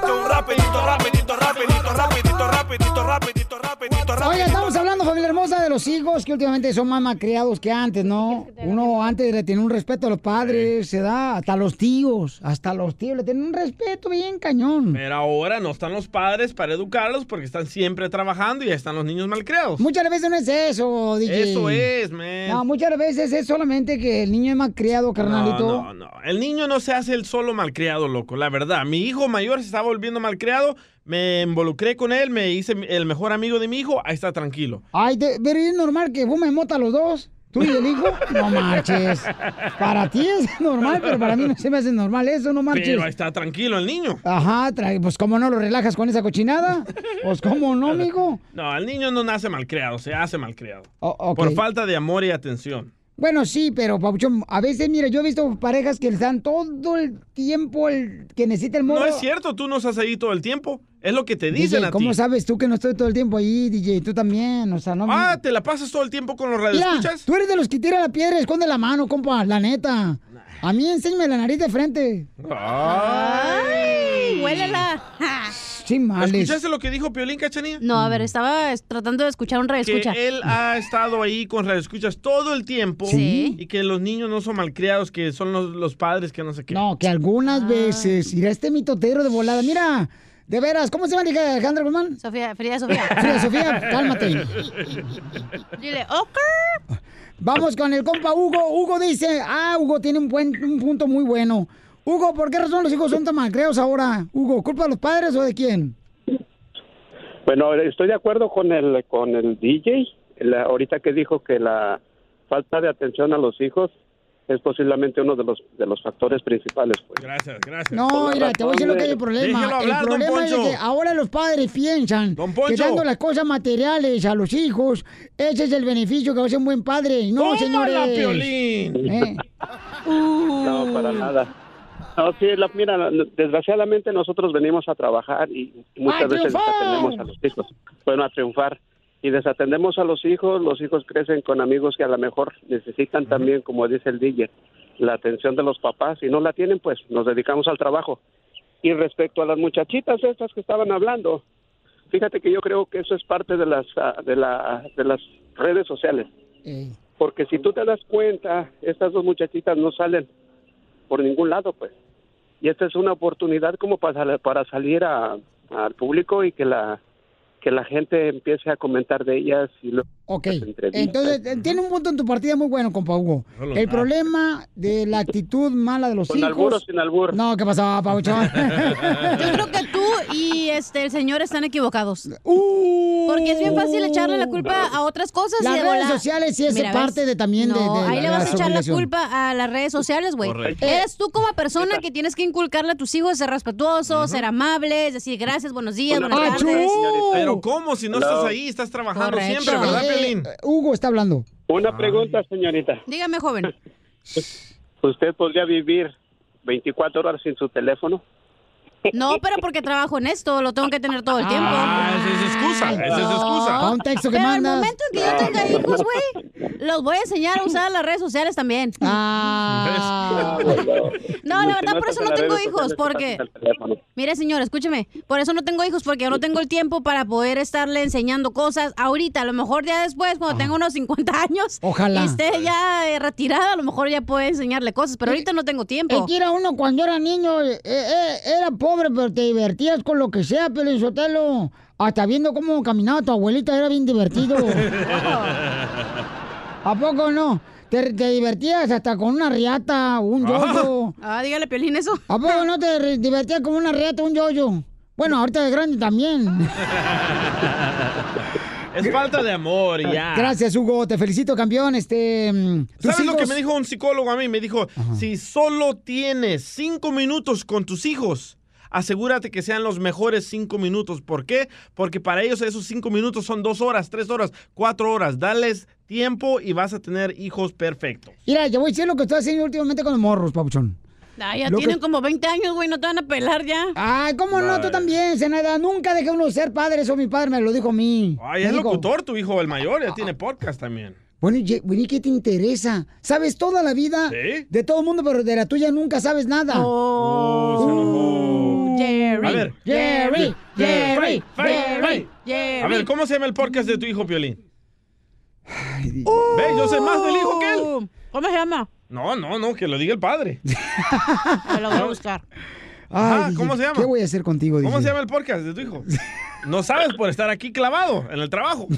Rapidito, rapidito, rapidito, rapidito, rapidito, rapidito, rapidito, rapidito. Oye, estamos hablando, familia hermosa, de los hijos que últimamente son más malcriados que antes, ¿no? Uno antes le tenía un respeto a los padres, se da hasta los tíos, hasta los tíos le tienen un respeto bien cañón. Pero ahora no están los padres para educarlos porque están siempre trabajando y ya están los niños malcriados. Muchas veces no es eso, DJ. Eso es, man. No, muchas veces es solamente que el niño es malcriado, carnalito. No, no, no. El niño no se hace el solo malcriado, loco, la verdad. Mi hijo mayor se estaba volviendo malcriado, me involucré con él, me hice el mejor amigo de mi hijo, ahí está tranquilo. Ay, pero es normal que fumen mota los dos. ¿Tú y el hijo? No marches. Para ti es normal, pero para mí no se me hace normal eso, no marches. Pero ahí está tranquilo el niño. Ajá, pues cómo no lo relajas con esa cochinada. Pues cómo no, amigo. No, el niño no nace malcriado, se hace malcriado. O- ok. Por falta de amor y atención. Bueno, sí, pero Pabuchón, a veces, mira, yo he visto parejas que les dan todo el tiempo el que necesita el morro. No es cierto, tú no estás ahí todo el tiempo. Es lo que te DJ, dicen a ¿cómo ti. sabes tú que no estoy todo el tiempo ahí, DJ? Tú también, o sea, no... Ah, ¿te la pasas todo el tiempo con los radioescuchas? tú eres de los que tira la piedra y esconde la mano, compa, la neta. A mí enséñame la nariz de frente. ¡Ay! ¡Huélela! ¿Escuchaste lo que dijo Piolín Cachanía? No, a ver, estaba es- tratando de escuchar un radio que él ha estado ahí con radioescuchas todo el tiempo Sí. y que los niños no son malcriados, que son los, los padres que no sé qué. No, que Ah. algunas veces, mira este mitotero de volada, mira, de veras, ¿cómo se llama hija Alejandra Guzmán? Sofía, Frida Sofía. Frida Sofía, cálmate. Dile, ok. Vamos con el compa Hugo. Hugo dice, ah, Hugo tiene un, buen, un punto muy bueno. Hugo, ¿por qué razón los hijos son tan malcreos ahora? Hugo, ¿culpa de los padres o de quién? Bueno, estoy de acuerdo con el con el DJ, la- ahorita que dijo que la falta de atención a los hijos es posiblemente uno de los de los factores principales. Pues. Gracias, gracias. No, mira, te voy a decir lo que es el problema. Hablar, el problema es que ahora los padres piensan que dando las cosas materiales a los hijos, ese es el beneficio que va a ser un buen padre. No, ¡Tómala, señores. Piolín! Eh, No, para nada. No, sí, la- mira, desgraciadamente nosotros venimos a trabajar y muchas ¡A veces desatendemos a los hijos. Bueno, a triunfar. Y desatendemos a los hijos, los hijos crecen con amigos que a lo mejor necesitan también, como dice el DJ, la atención de los papás. Si no la tienen, pues nos dedicamos al trabajo. Y respecto a las muchachitas estas que estaban hablando, fíjate que yo creo que eso es parte de las, ah, de la, de las redes sociales. Porque si tú te das cuenta, estas dos muchachitas no salen por ningún lado, pues. Y esta es una oportunidad como para, para salir a- al público y que la que la gente empiece a comentar de ellas y lo Ok, entonces eh, tiene un punto en tu partida muy bueno, compa Hugo. El nada. problema de la actitud mala de los con hijos. albur o sin albur. No, ¿qué pasó, Pauchón? Yo creo que tú y este el señor están equivocados. Uh. Porque es bien fácil echarle la culpa a otras cosas. y Las de redes sociales sí es Mira, parte ¿ves? de también de- No, de ahí la- le vas a echar la culpa a las redes sociales, güey. Correcto. Eres tú como persona que tienes que inculcarle a tus hijos ser respetuoso, ser amable, decir gracias, buenos días, buenas tardes. Pero ¿cómo? Si no Hello. estás ahí, estás trabajando Correcto. siempre, ¿verdad, Eh, Piolín? eh, Hugo está hablando. Una pregunta, señorita. Dígame, joven. ¿Usted podría vivir 24 horas sin su teléfono? No, pero porque trabajo en esto, lo tengo que tener todo el tiempo. Ah, esa es excusa, esa es excusa. Pa' un texto que Pero al mandas. momento en que yo tenga hijos, güey, los voy a enseñar a usar las redes sociales también. Ah. No, la verdad, por eso no tengo hijos, porque... Mire, señor, escúcheme. Por eso no tengo hijos, porque yo no tengo el tiempo para poder estarle enseñando cosas ahorita. A lo mejor ya después, cuando tenga unos 50 años, Ojalá. y esté ya eh, retirada, a lo mejor ya puedo enseñarle cosas, pero ahorita no tengo Es tiempo. que era uno cuando era niño, eh, eh, era pobre, pero te divertías con lo que sea, Pelín Sotelo. Hasta viendo cómo caminaba tu abuelita era bien divertido. ¿A poco no? Te, te divertías hasta con una riata, un yoyo. Ah, dígale, Piolín, eso. ¿A poco no te divertías con una riata, un yoyo? Bueno, ahorita de grande también. Es falta de amor y ya. Gracias, Hugo. Te felicito, campeón. Este, mm, ¿Sabes lo que me dijo un psicólogo a mí? Me dijo, si solo tienes cinco minutos con tus hijos, asegúrate que sean los mejores cinco minutos. ¿Por qué? Porque para ellos esos cinco minutos son dos horas, tres horas, cuatro horas. Dales tiempo y vas a tener hijos perfectos. Mira, yo voy a decir lo que estoy haciendo últimamente con los morros, papuchón. Ah, ya Lo que- tienen como 20 años, güey, no te van a pelar ya. Ay, ¿cómo no? Tú también, Zenaida. Nunca dejé uno ser padre. Eso mi padre me lo dijo a mí. Ay, Me es dijo, locutor tu hijo, el mayor, ya tiene podcast también. Bueno, y, bueno, ¿y qué te interesa? ¿Sabes toda la vida ¿Sí? de todo el mundo, pero de la tuya nunca sabes nada? Oh, se enojó. Jerry. A ver. Jerry, Jerry, Jerry. Jerry. A ver, ¿cómo se llama el podcast de tu hijo, Piolín? Ve, yo sé más del hijo que él. Uh, ¿Cómo se llama? No, no, no, que lo diga el padre. Me lo voy a buscar. Ajá, Ay, ¿cómo se llama? ¿Qué voy a hacer contigo? ¿Cómo dice? se llama el podcast de tu hijo? No sabes por estar aquí clavado en el trabajo.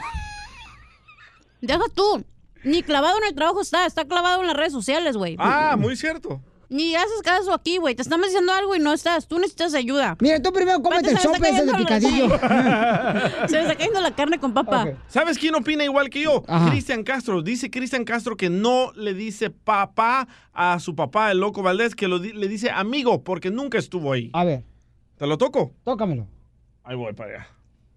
Deja tú. Ni clavado en el trabajo está, está clavado en las redes sociales, güey. Ah, muy cierto. Ni haces caso aquí, güey. Te estamos diciendo algo y no estás. Tú necesitas ayuda. Mira, tú primero cómete el sope ese de picadillo. la- Se me está cayendo la carne con papa. ¿Sabes quién opina igual que yo? Cristian Castro. Dice Cristian Castro que no le dice papá a su papá, el loco Valdés, que lo di- le dice amigo porque nunca estuvo ahí. A ver, ¿Te lo toco? tócamelo. Ahí voy para allá.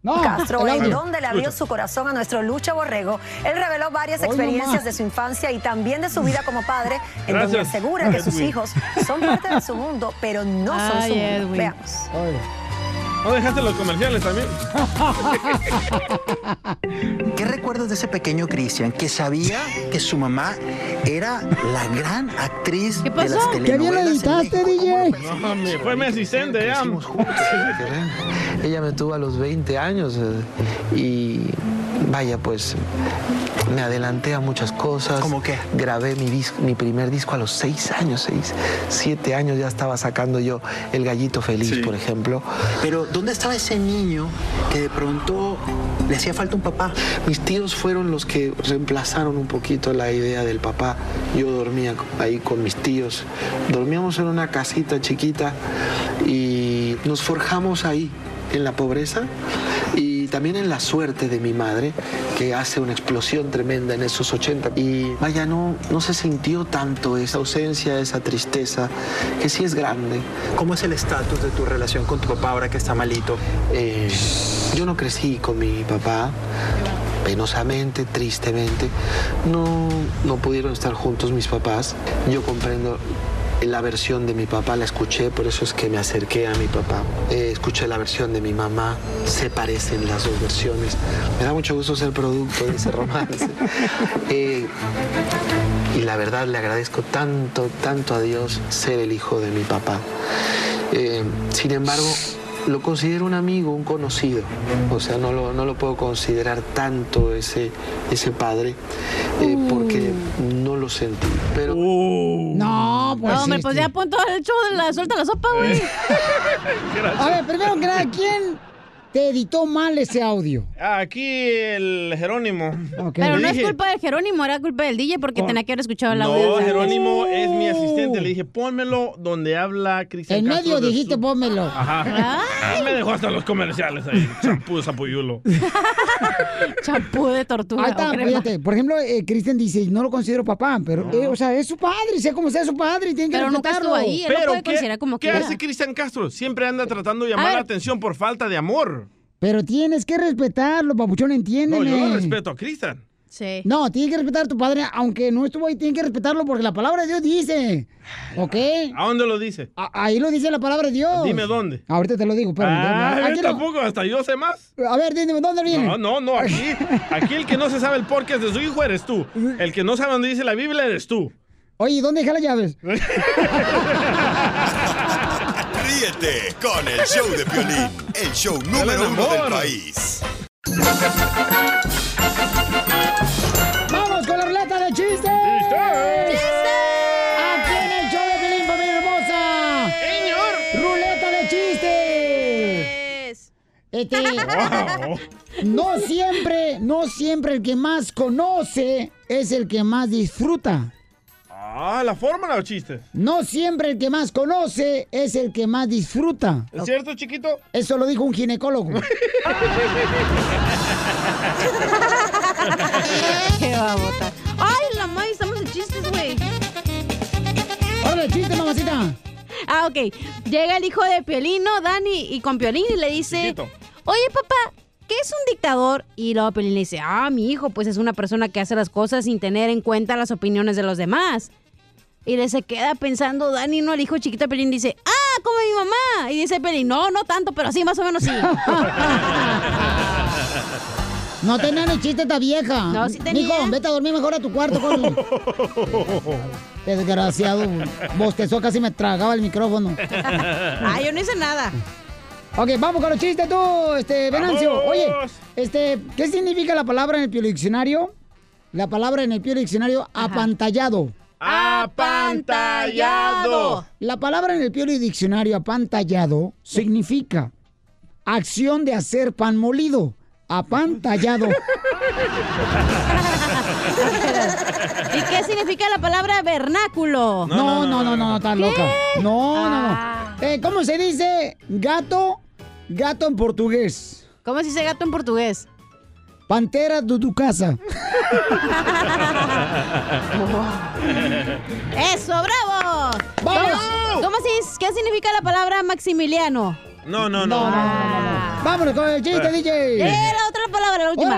No, Castro, donde le abrió su corazón a nuestro Lucha Borrego. Él reveló varias Hoy experiencias de su infancia y también de su vida como padre, en donde asegura que sus hijos son parte de su mundo, pero no son Ay, su mundo. Edwin. Veamos. ¿No dejaste los comerciales también? ¿Qué recuerdas de ese pequeño Cristian que sabía que su mamá era la gran actriz ¿Qué de las pasó? ¿Qué bien telenovelas editaste, DJ? No, me fue mi asistente ya. Ella me tuvo a los 20 años eh, y vaya, pues me adelanté a muchas cosas. ¿Cómo qué? Grabé mi, disco, mi primer disco a los 6 años, 6, 7 años ya estaba sacando yo El Gallito Feliz, Sí. por ejemplo. Pero ¿dónde estaba ese niño que de pronto le hacía falta un papá? Mis tíos fueron los que reemplazaron un poquito la idea del papá. Yo dormía ahí con mis tíos. Dormíamos en una casita chiquita y nos forjamos ahí, en la pobreza y también en la suerte de mi madre, que hace una explosión tremenda en esos 80. Y vaya, no, no se sintió tanto esa ausencia, esa tristeza, que sí es grande. ¿Cómo es el estatus de tu relación con tu papá ahora que está malito? Eh, yo no crecí con mi papá, penosamente, tristemente. No, no pudieron estar juntos mis papás. Yo comprendo la versión de mi papá, la escuché, por eso es que me acerqué a mi papá. Eh, escuché la versión de mi mamá, se parecen las dos versiones. Me da mucho gusto ser producto de ese romance. Eh, y la verdad le agradezco tanto, tanto a Dios ser el hijo de mi papá. Eh, sin embargo, lo considero un amigo, un conocido. O sea, no lo, no lo puedo considerar tanto ese, ese padre eh, porque no lo sentí. Pero No, pues. No, hombre, este- pues ya pon todo el show de la suelta la sopa, güey. A ver, primero que nada, ¿quién te editó mal ese audio? Aquí el Jerónimo. Pero no es culpa de Jerónimo, era culpa del DJ porque tenía que haber escuchado el audio. No, Jerónimo es mi asistente. Le dije, pónmelo donde habla Cristian En Castro medio dijiste, su- pónmelo. Ajá. Me dejó hasta los comerciales ahí. Champú de zapuyulo. Champú de tortuga. Ahí está, fíjate. Por ejemplo, eh, Cristian dice, no lo considero papá, pero, eh, o sea, es su padre, sea como sea su padre, y tiene que Pero nunca respetarlo. estuvo ahí. Él lo Pero, puede ¿qué, considerar como ¿qué quiera. hace Cristian Castro? Siempre anda tratando de llamar la atención por falta de amor. Pero tienes que respetarlo, papuchón, No, entiéndeme. yo lo respeto a Cristian. Sí. No, tienes que respetar a tu padre, aunque no estuvo ahí, tienes que respetarlo porque la palabra de Dios dice. ¿Ok? ¿A dónde lo dice? A- ahí lo dice la palabra de Dios. Dime dónde. Ahorita te lo digo, pero. Ah, aquí yo no- tampoco, hasta yo sé más. A ver, dime, ¿dónde viene? No, no, no, aquí, aquí el que no se sabe el podcast de su hijo eres tú. El que no sabe dónde dice la Biblia eres tú. Oye, ¿dónde dejé las llaves? Ríete con el show de Piolín, el show número uno del país. ¡Vamos con la ruleta de chistes! ¡Aquí en el show de Pelín, familia hermosa! Señor. ¡Ruleta de chistes! Este, Wow. no siempre, no siempre el que más conoce es el que más disfruta. Ah, la fórmula o chistes. No siempre el que más conoce es el que más disfruta. ¿Es cierto, chiquito? Eso lo dijo un ginecólogo. Qué babota. Ay, la madre, estamos en chistes, güey. ¡Órale, chiste, mamacita! Ah, ok. Llega el hijo de Piolino, Dani, y con Piolín y le dice, Chiquito. oye, papá, ¿qué es un dictador? Y luego Piolín le dice, ah, mi hijo, pues es una persona que hace las cosas sin tener en cuenta las opiniones de los demás. Y le se queda pensando Dani, no, el hijo chiquito de Pelín dice, ah, como mi mamá. Y dice Pelín, no, no tanto, pero sí, más o menos sí. No tenía ni chiste esta vieja. No, sí tenía. Mijo, vete a dormir mejor a tu cuarto, con Desgraciado. Bostezó, casi me tragaba el micrófono. ah, yo no hice nada. Ok, vamos con los chistes tú, este, Venancio. ¡Vamos! Oye, este, ¿qué significa la palabra en el Pio Diccionario? La palabra en el Pio Diccionario, apantallado. ¡Apantallado! La palabra en el Pio Diccionario, apantallado, significa acción de hacer pan molido. Apantallado. ¿Y qué significa la palabra vernáculo? No, no, no, no, no, estás ¿Qué? loca. No, no, Ah. no. Eh, ¿Cómo se dice gato? Gato en portugués. ¿Cómo se dice gato en portugués? Pantera de tu casa. ¡Eso, bravo! ¡Vamos! ¿Cómo, se dice- qué significa la palabra Maximiliano? No, no, no. Vámonos con el chiste, Eh. DJ. Eh, la otra palabra, la última.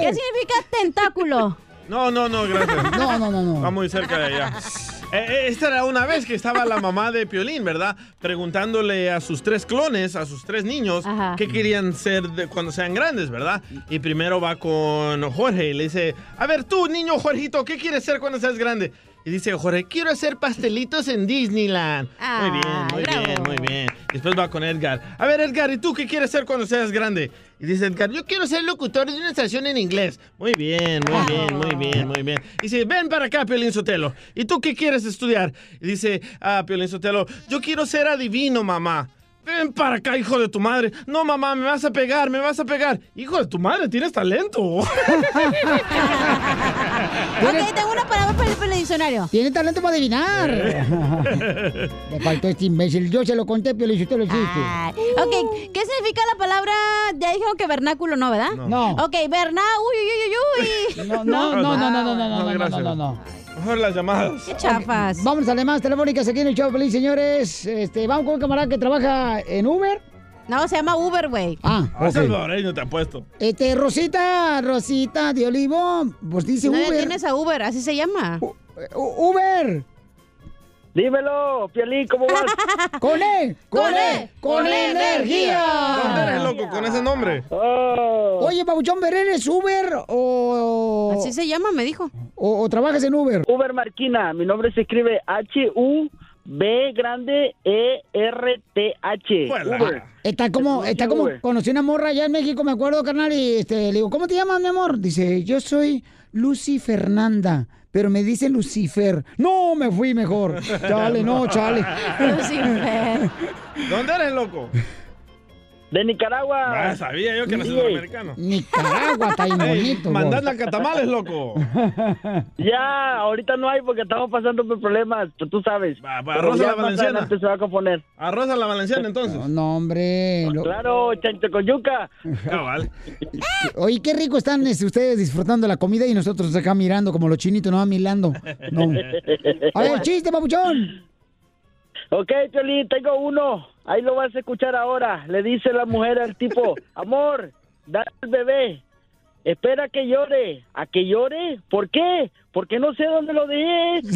¿Qué significa tentáculo? No, no, no, gracias. No, no, no, no. Va muy cerca de allá. Eh, eh, esta era una vez que estaba la mamá de Piolín, ¿verdad? Preguntándole a sus tres clones, a sus tres niños, Ajá. qué querían ser de- cuando sean grandes, ¿verdad? Y primero va con Jorge y le dice, a ver tú, niño Jorgito, ¿qué quieres ser cuando seas grande? Y dice Jorge, quiero hacer pastelitos en Disneyland. muy bien, muy bravo. bien, muy bien. Después va con Edgar. A ver, Edgar, ¿y tú qué quieres ser cuando seas grande? Y dice Edgar, yo quiero ser locutor de una estación en inglés. Muy bien, muy bien, muy bien, muy bien. Y dice, ven para acá, Piolín Sotelo. ¿Y tú qué quieres estudiar? Y dice, ah, Piolín Sotelo, yo quiero ser adivino, mamá. Ven para acá, hijo de tu madre. No, mamá, me vas a pegar, me vas a pegar. Hijo de tu madre, tienes talento. Ok, tengo una palabra para el, para el diccionario. Tiene talento para adivinar. Le faltó este imbécil. Yo se lo conté, pero usted lo hiciste. Ok, ¿qué significa la palabra? Ya dijeron que vernáculo no, ¿verdad? No. Ok, verná, uy, uy, uy, uy. No, no, no, no, no, no, no, no, no, no, gracias. no, no. Mejor las llamadas. Qué chafas. Vamos a las llamadas telefónicas aquí en el show, feliz señores. Este, vamos con un camarada que trabaja en Uber. No, se llama Uber, güey. Ah, A ok. salvadoreño te apuesto. Este, Rosita, Rosita de Olivo, pues dice No Uber. tienes a Uber, así se llama. U- Uber. Dímelo, Piolín, ¿cómo vas? Con E, con E, E, con con E ¿Dónde energía. eres, loco, con ese nombre? Oh, Oye, Pabuchón, ¿pero ¿eres Uber o, Así se llama, me dijo. o, o trabajas en Uber? Uber Marquina, mi nombre se escribe H-U-B grande E E-R-T-H. Juela. Uber. Está como, Es está como, Uber. conocí una morra allá en México, me acuerdo, carnal, y este, le digo, ¿cómo te llamas, mi amor? Dice, yo soy Lucy Fernanda, pero me dice Lucifer. No, me fui mejor. Chale, no, chale. Lucifer. ¿Dónde eres, loco? De Nicaragua. Ah, sabía yo que eras Sí. centroamericano. Nicaragua está bien Ey, bonito. mandadla a catamales, loco. Ya, ahorita no hay porque estamos pasando por problemas, tú, tú sabes. Va, va, Pero arroz a la valenciana. se va a componer. Arroz a la valenciana, entonces. No, no, hombre. lo- Claro, chancho con yuca. Cabal. Oye, qué rico están este, ustedes disfrutando la comida y nosotros acá mirando como los chinitos, no milando. No. A ver, chiste, papuchón. Ok, Piolín, tengo uno. Ahí lo vas a escuchar ahora. Le dice la mujer al tipo, amor, dale al bebé. Espera que llore. ¿A que llore? ¿Por qué? Porque no sé dónde lo dejé.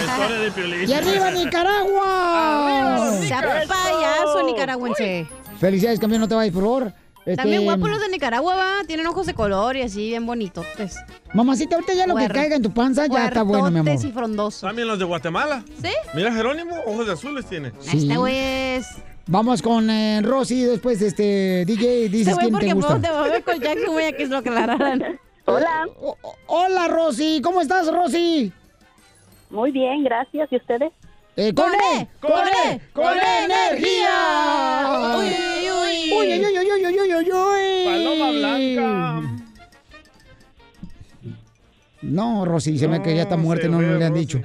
Historia de Piolín. ¡Y arriba Nicaragua! Sea payaso nicaragüense. Felicidades, campeón, no te vayas, por favor. Este, También guapos los de Nicaragua, va. Tienen ojos de color y así, bien bonitos. Mamacita, ahorita ya lo que caiga en tu panza ya está bueno, mi amor. Puertotes y frondosos. También los de Guatemala. ¿Sí? Mira, Jerónimo, ojos de azules tiene. Sí. Este güey es... Vamos con eh, Rosy, después este DJ, Este dices quién te porque gusta. te a ver con Jackson, güey, que es lo aclararan. Hola, O- o- Hola, Rosy, ¿cómo estás, Rosy? muy bien, gracias. ¿Y ustedes? Eh, con, E, con E, con E energía. Uy, uy, uy. Uy, uy, uy, uy, uy, uy, uy, uy. Paloma blanca. No, Rosy, se me que ya está muerta, no, no le han dicho.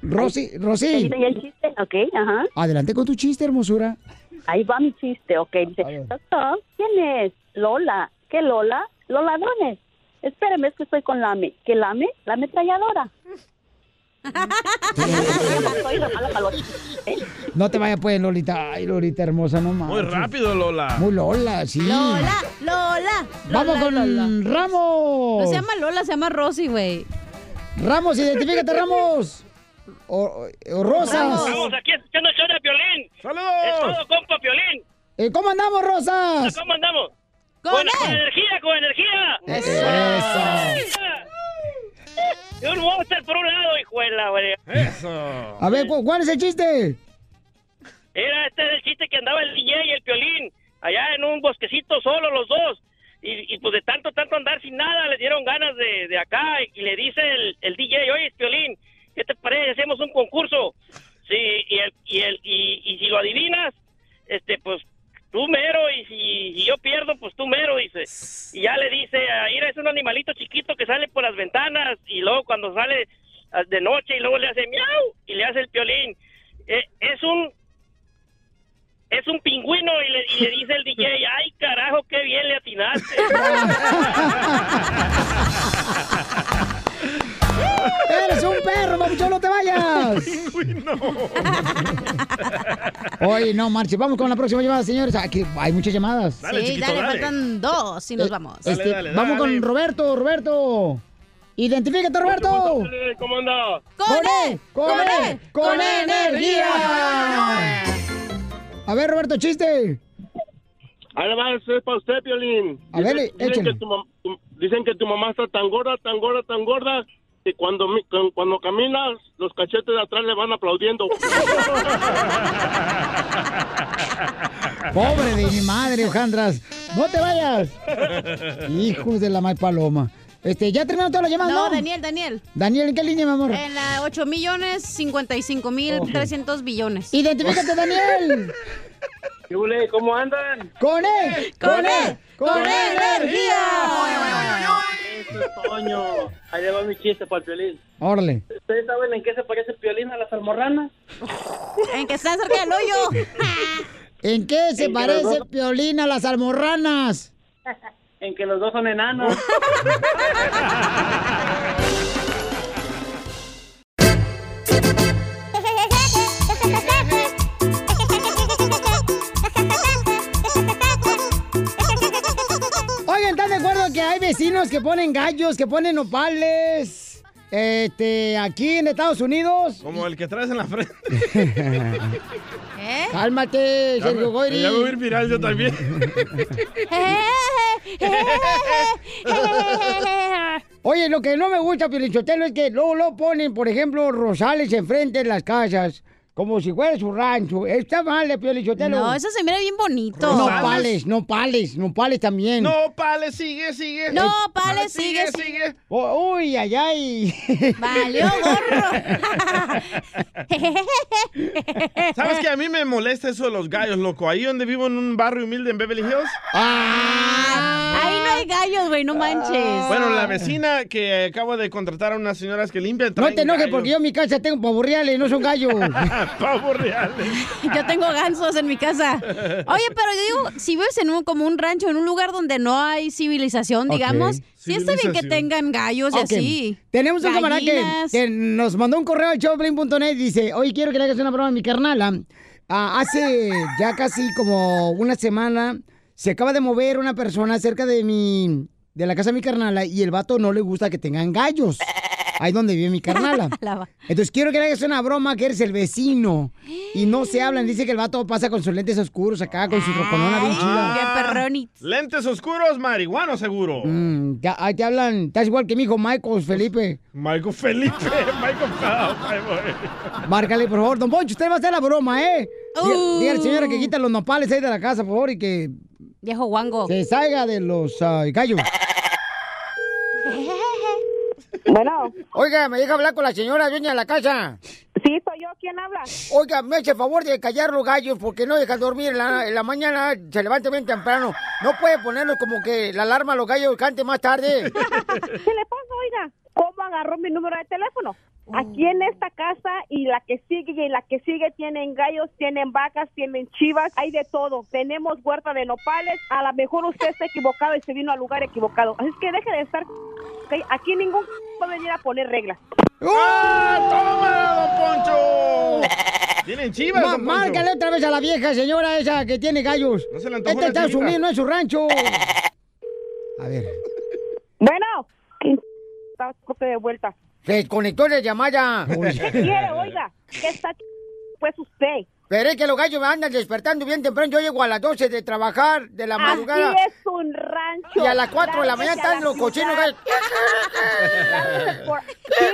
Rosy, Rosy, ¿Y el chiste? Ok, ajá. adelante con tu chiste, hermosura. Ahí va mi chiste, ok. Dice, doctor, ¿quién es? Lola. ¿Qué Lola? Los ladrones. Espéreme, es que estoy con Lame. ¿Qué Lame? La ametralladora. Soy la mala para los chistes, ¿eh? No te vayas pues, Lolita. Ay, Lolita hermosa, no mames. Muy rápido, Lola. Muy Lola, sí. Lola, Lola. Vamos Lola, con Lola. Ramos. No se llama Lola, se llama Rosy, güey. Ramos, identifícate, Ramos. O, o Rosas. Vamos, aquí escuchando el show de Piolín. ¡Saludos! Es todo, compa Piolín. Eh, ¿Cómo andamos, Rosas? ¿Cómo andamos? ¡Con con, con energía, con energía. Eso. Y un monster por un lado, hijuela, güey. Eso. A ver, ¿cu- ¿cuál es el chiste? Era este es el chiste que andaba el DJ y el Piolín allá en un bosquecito solo los dos. Y, y pues de tanto, tanto andar sin nada, les dieron ganas de, de acá. Y, le dice el, el DJ, oye, Piolín, ¿qué te parece? Hacemos un concurso. Sí, y, el, y, el, y, y si lo adivinas, este, pues tú mero. Y si yo pierdo, pues tú mero, dice. Y ya le dice, mira, es un animalito chiquito que sale por las ventanas. Y luego cuando sale ah, de noche y luego le hace miau y le hace el Piolín. Eh, es un es un pingüino y le, y le dice el DJ, ay carajo, qué bien le atinaste. ¡Eres un perro, mamuchón, no te vayas! Oye, no, marche. Vamos con la próxima llamada, señores. Aquí hay muchas llamadas. sí, dale, faltan dos y nos vamos. Este, vamos con Roberto, Roberto. Identifícate, Roberto. ¿Cómo anda? ¡Con E! ¡Con E! ¡Con energía! A ver, Roberto, chiste. Ahí va, eso es para usted, Piolín. A ver, dicen, que tu- dicen que tu mamá está tan gorda, tan gorda, tan gorda, que cuando, cuando caminas, los cachetes de atrás le van aplaudiendo. Pobre de mi madre, Ojandras. No te vayas. Hijos de la mal paloma. Este, ¿ya terminaron todas las llamadas? No, No, Daniel, Daniel. Daniel, ¿en qué línea, mi amor? En la 8 millones 55 mil 300 billones. Identifícate, Daniel. ¿Cómo andan? ¡Con E! ¡Con E! ¡Con energía! Eso es Toño. Ahí le va mi chiste para el Piolín. Órale. ¿Ustedes saben en qué se parece el Piolín a las almorranas? En que está cerca del hoyo. ¿En qué se En parece el dos- piolín a las almorranas? En que los dos son enanos. acuerdo que hay vecinos que ponen gallos, que ponen nopales? Este, aquí en Estados Unidos. Como el que traes en la frente. ¿Eh? Cálmate, Sergio Goyri. Ya voy a ir viral yo también. Oye, lo que no me gusta, Pielichotelo, es que luego lo ponen, por ejemplo, rosales enfrente de las casas, como si fuera su rancho. Está mal, Pielichotelo. No, eso se mira bien bonito. No pales, no pales, no pales también. No, pale, sigue, sigue. No, pale, sigue, sigue. Oh, uy, ay, ay. Valió gorro. ¿Sabes que a mí me molesta eso de los gallos, loco? Ahí donde vivo en un barrio humilde en Beverly Hills. Ahí no hay gallos, güey, no manches. Bueno, la vecina que acabo de contratar a unas señoras que limpian. No te enojes gallos. porque yo en mi casa tengo pavorreales, no son gallos. Pavos reales. Yo tengo gansos en mi casa. Oye, pero yo digo, si vives en un, como un rancho, en un lugar donde no hay civilización, digamos, sí está bien que tengan gallos y así. Tenemos un camarada que nos mandó un correo al showplane.net y dice, oye, quiero que le hagas una broma a mi carnala. Ah, hace ya casi como una semana se acaba de mover una persona cerca de mi, de la casa de mi carnala y el vato no le gusta que tengan gallos. Ahí donde vive mi carnala. Entonces quiero que le hagas una broma que eres el vecino. Y no se hablan. Dice que el vato pasa con sus lentes oscuros acá, con su troconona bien chida. Lentes oscuros, marihuano seguro. Mm, ya, ahí te hablan. Estás igual que mi hijo Michael Felipe. Michael Felipe, Michael ahí voy. Márcale, por favor. Don Poncho, usted va a hacer la broma, ¿eh? Uh. Dígale, señora, que quita los nopales ahí de la casa, por favor, y que... Viejo guango. Se salga de los ah, gallos. Bueno. Oiga, me deja hablar con la señora dueña de la casa. Sí, soy yo. ¿Quién habla? Oiga, me hace el favor de callar los gallos porque no dejan dormir en la, en la mañana, se levanta bien temprano. No puede ponernos como que la alarma a los gallos cante más tarde. ¿Qué le pasa, oiga? ¿Cómo agarró mi número de teléfono? Aquí en esta casa y la que sigue y la que sigue tienen gallos, tienen vacas, tienen chivas, hay de todo. Tenemos huerta de nopales. A lo mejor usted está equivocado y se vino al lugar equivocado. Así es que deje de estar. ¿Ok? Aquí ningún puede venir a poner reglas. ¡Ah, toma, don Poncho! Tienen chivas, Ma- don Poncho. márcale otra vez a la vieja señora esa que tiene gallos. No se le antojó este una Estados. Unidos no es su rancho. A ver. Bueno. Está de vuelta. Se desconectó la llamada. ¿Qué quiere, oiga? ¿Qué está pues usted? Pero es que los gallos me andan despertando bien temprano. Yo llego a las 12 de trabajar de la madrugada. Aquí es un rancho. Y a las 4 de la mañana están los cochinos gallos. Lárguese por- Sí.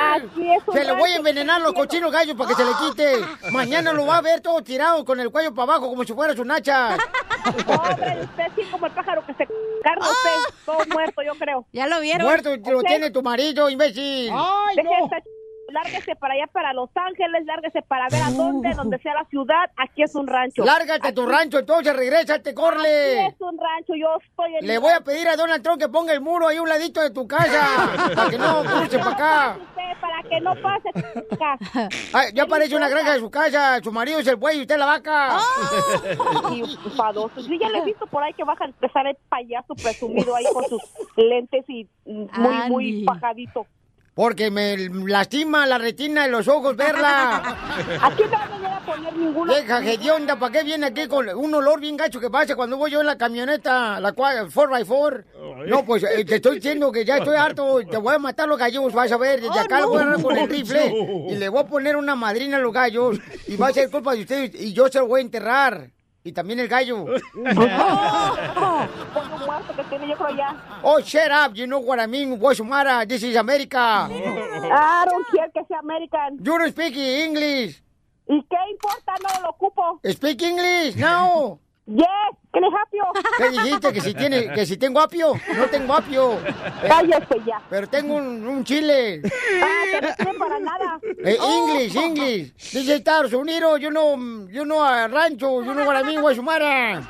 Aquí es un Se le voy a rancho. envenenar los cochinos gallos para que se le quite. Mañana lo va a ver todo tirado con el cuello para abajo como si fuera su nacha. Pobre, usted sí como el pájaro que se carga usted. Todo muerto, yo creo. Ya lo Muerto lo tiene tu marido, imbécil. Esta ch- Lárguese para allá, para Los Ángeles, lárguese para ver a dónde, donde sea la ciudad. Aquí es un rancho. Lárgate a tu rancho, entonces regrésate, corle. Aquí es un rancho, yo estoy en Le voy a pedir a Donald Trump que ponga el muro ahí a un ladito de tu casa. para que no cruce para acá. Para que no pase acá. Ay, ya parece una granja de su casa. Su marido es el buey y usted la vaca. Y enfadoso. Yo ya le he visto por ahí que baja a empezar el payaso presumido ahí con sus lentes y muy, muy Andy. Porque me lastima la retina de los ojos verla. Aquí no a venir a poner ninguno. Deja, hedionda, ¿para qué viene aquí con un olor bien gacho que pasa cuando voy yo en la camioneta, la cual, 4x4? No, pues eh, te estoy diciendo que ya estoy harto, te voy a matar los gallos, vas a ver, desde Oh, acá lo voy a agarrar con el no. rifle y le voy a poner una madrina a los gallos y va a ser culpa de ustedes y yo se lo voy a enterrar. Y también el gallo. Pollo que tiene, yo creo ya. Oh, shut up, you know what I mean, what's the matter? This is America. I don't care que sea American. You don't speak English. ¿Y qué importa? No lo ocupo. Speak English, no. Yes, I help you? ¿Qué dijiste? ¿Que si, tiene, que si tengo apio? No tengo apio. Cállese ya. Pero tengo un, un chile. Ah, que no sirve para nada. Eh, English, English. This is Estados Unidos. You know, you know a rancho. You know what I mean, Guasumara.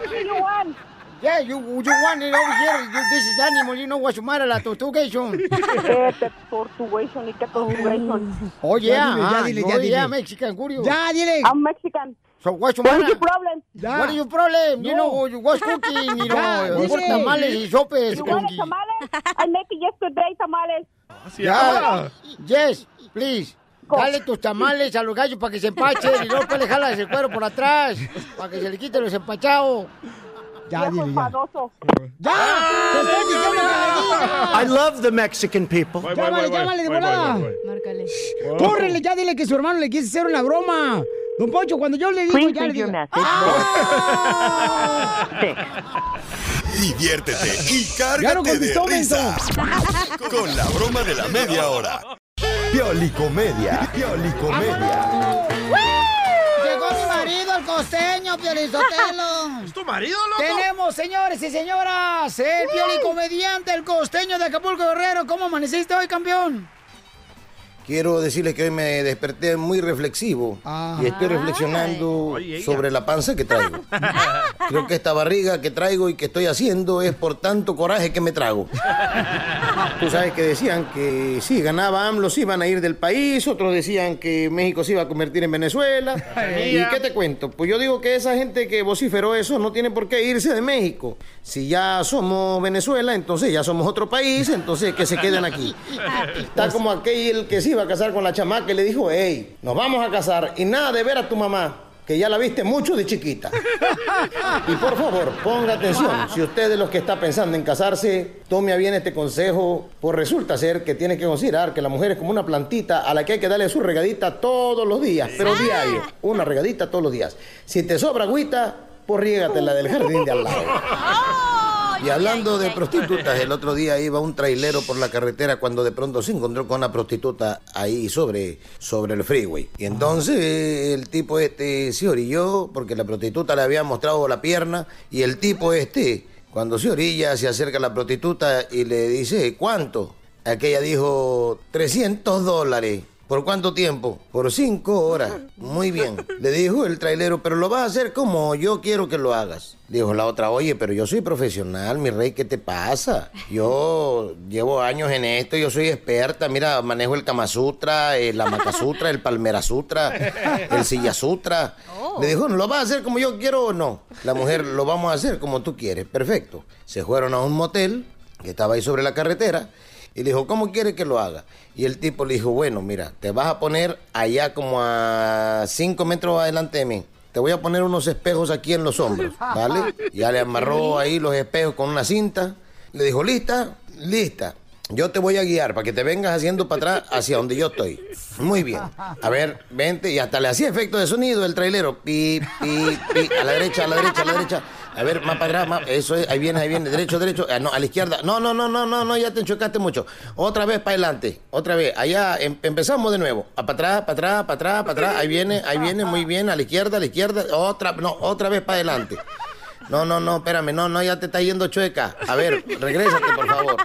You? Yeah, you, you want it over here. You, this is animal. You know Guasumara, la tortugation. ¿Qué te tortugation y qué tortugation? Oh, yeah. Ya dile, ya ah, dile, no, ya dile. yeah, Mexican, curio. Ya, dile. I'm Mexican. So, What Guasumara. is your problem? What is your problem? You know, what's cooking, you Ya, know, por tamales y sopes. You want tamales? I make it yesterday tamales. Ya. Yes, please. Dale tus tamales a los gallos para que se empachen y luego pues le jalas el cuero por atrás para que se le quiten los empachados. Ya, dile, enfadoso. ¡Ya! ¡Te estoy diciendo que le digas! I love the Mexican people. Llámale, llámale de volada. Márcale. Córrele, ya dile que su hermano le quiso hacer una broma. Don Poncho, cuando yo le digo, Please ya le leave your digo. message Diviértete y Ya no cárgate de contestó, risa. Con la broma de la media hora. Piolicomedia. Piolicomedia. Marido, el costeño, Piolizotelo. ¿Es tu marido, loco? Tenemos, señores y señoras, el comediante, el costeño de Acapulco Guerrero. ¿Cómo amaneciste hoy, campeón? Quiero decirles que hoy me desperté muy reflexivo y estoy reflexionando sobre la panza que traigo. Creo que esta barriga que traigo y que estoy haciendo es por tanto coraje que me trago. Tú sabes que decían que si ganaba AMLO se iban a ir del país, otros decían que México se iba a convertir en Venezuela. ¿Y qué te cuento? Pues yo digo que esa gente que vociferó eso no tiene por qué irse de México. Si ya somos Venezuela, entonces ya somos otro país, entonces que se queden aquí. Está como aquel que se iba a casar con la chamaca y le dijo, hey, nos vamos a casar y nada de ver a tu mamá, que ya la viste mucho de chiquita. Y por favor, ponga atención, si usted de los que está pensando en casarse, tome a bien este consejo, pues resulta ser que tiene que considerar que la mujer es como una plantita a la que hay que darle su regadita todos los días, pero diario, una regadita todos los días. Si te sobra agüita, pues riégatela del jardín de al lado. Y hablando de prostitutas, el otro día iba un trailero por la carretera cuando de pronto se encontró con una prostituta ahí sobre, sobre el freeway. Y entonces eh, el tipo este se orilló porque la prostituta le había mostrado la pierna y el tipo este, cuando se orilla, se acerca a la prostituta y le dice, ¿cuánto? Aquella dijo, 300 dólares. ¿Por cuánto tiempo? Por cinco horas. Muy bien. Le dijo el trailero, pero lo vas a hacer como yo quiero que lo hagas. Dijo la otra, oye, pero yo soy profesional, mi rey, ¿qué te pasa? Yo llevo años en esto, yo soy experta, mira, manejo el Kama Sutra, el Amaka Sutra, el Palmera Sutra, el Silla Sutra. Le dijo, ¿lo vas a hacer como yo quiero o no? La mujer, lo vamos a hacer como tú quieres. Perfecto. Se fueron a un motel que estaba ahí sobre la carretera. Y le dijo, ¿cómo quiere que lo haga? Y el tipo le dijo, bueno, mira, te vas a poner allá como a cinco metros adelante de mí. Te voy a poner unos espejos aquí en los hombros, ¿vale? Ya le amarró ahí los espejos con una cinta. Le dijo, ¿lista? Lista. Yo te voy a guiar para que te vengas haciendo para atrás hacia donde yo estoy. Muy bien. A ver, vente. Y hasta le hacía efecto de sonido el trailero. Pi, pi, pi. A la derecha, a la derecha, a la derecha. A ver, más para atrás. Eso es. Ahí viene, ahí viene. Derecho, derecho. Ah, no, a la izquierda. No, no, no, no, no, no. Ya te enchocaste mucho. Otra vez para adelante. Otra vez. Allá em- empezamos de nuevo. A para atrás, para atrás, para atrás, para atrás. Ahí viene, ahí viene. Muy bien. A la izquierda, a la izquierda. Otra, no, otra vez para adelante. No, no, no, espérame, no, no, ya te está yendo chueca. A ver, regrésate, por favor.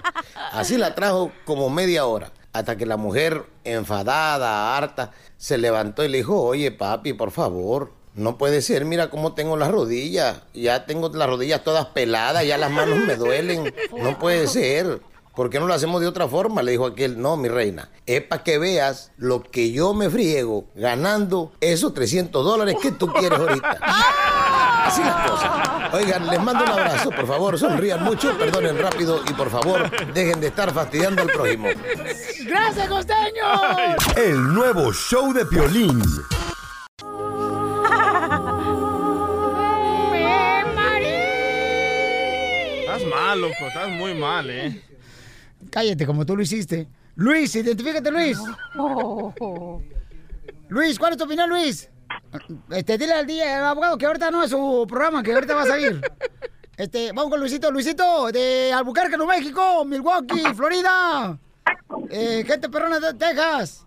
Así la trajo como media hora, hasta que la mujer, enfadada, harta, se levantó y le dijo, oye, papi, por favor, no puede ser, mira cómo tengo las rodillas. Ya tengo las rodillas todas peladas, ya las manos me duelen. No puede ser. ¿Por qué no lo hacemos de otra forma? Le dijo aquel, no, mi reina. Es para que veas lo que yo me friego ganando esos 300 dólares que tú quieres ahorita. Así las cosas. Oigan, les mando un abrazo, por favor, sonrían mucho, perdonen rápido y por favor, dejen de estar fastidiando al prójimo. ¡Gracias, costeño! El nuevo show de Piolín. Estás mal, loco, estás muy mal, ¿eh? Cállate, como tú lo hiciste. Luis, identifícate, Luis. Luis, ¿cuál es tu opinión, Luis? Este, dile al día, al abogado, que ahorita no es su programa, que ahorita va a salir. Este, vamos con Luisito. Luisito, de Albuquerque, Nuevo México, Milwaukee, Florida. Eh, gente perrona de Texas.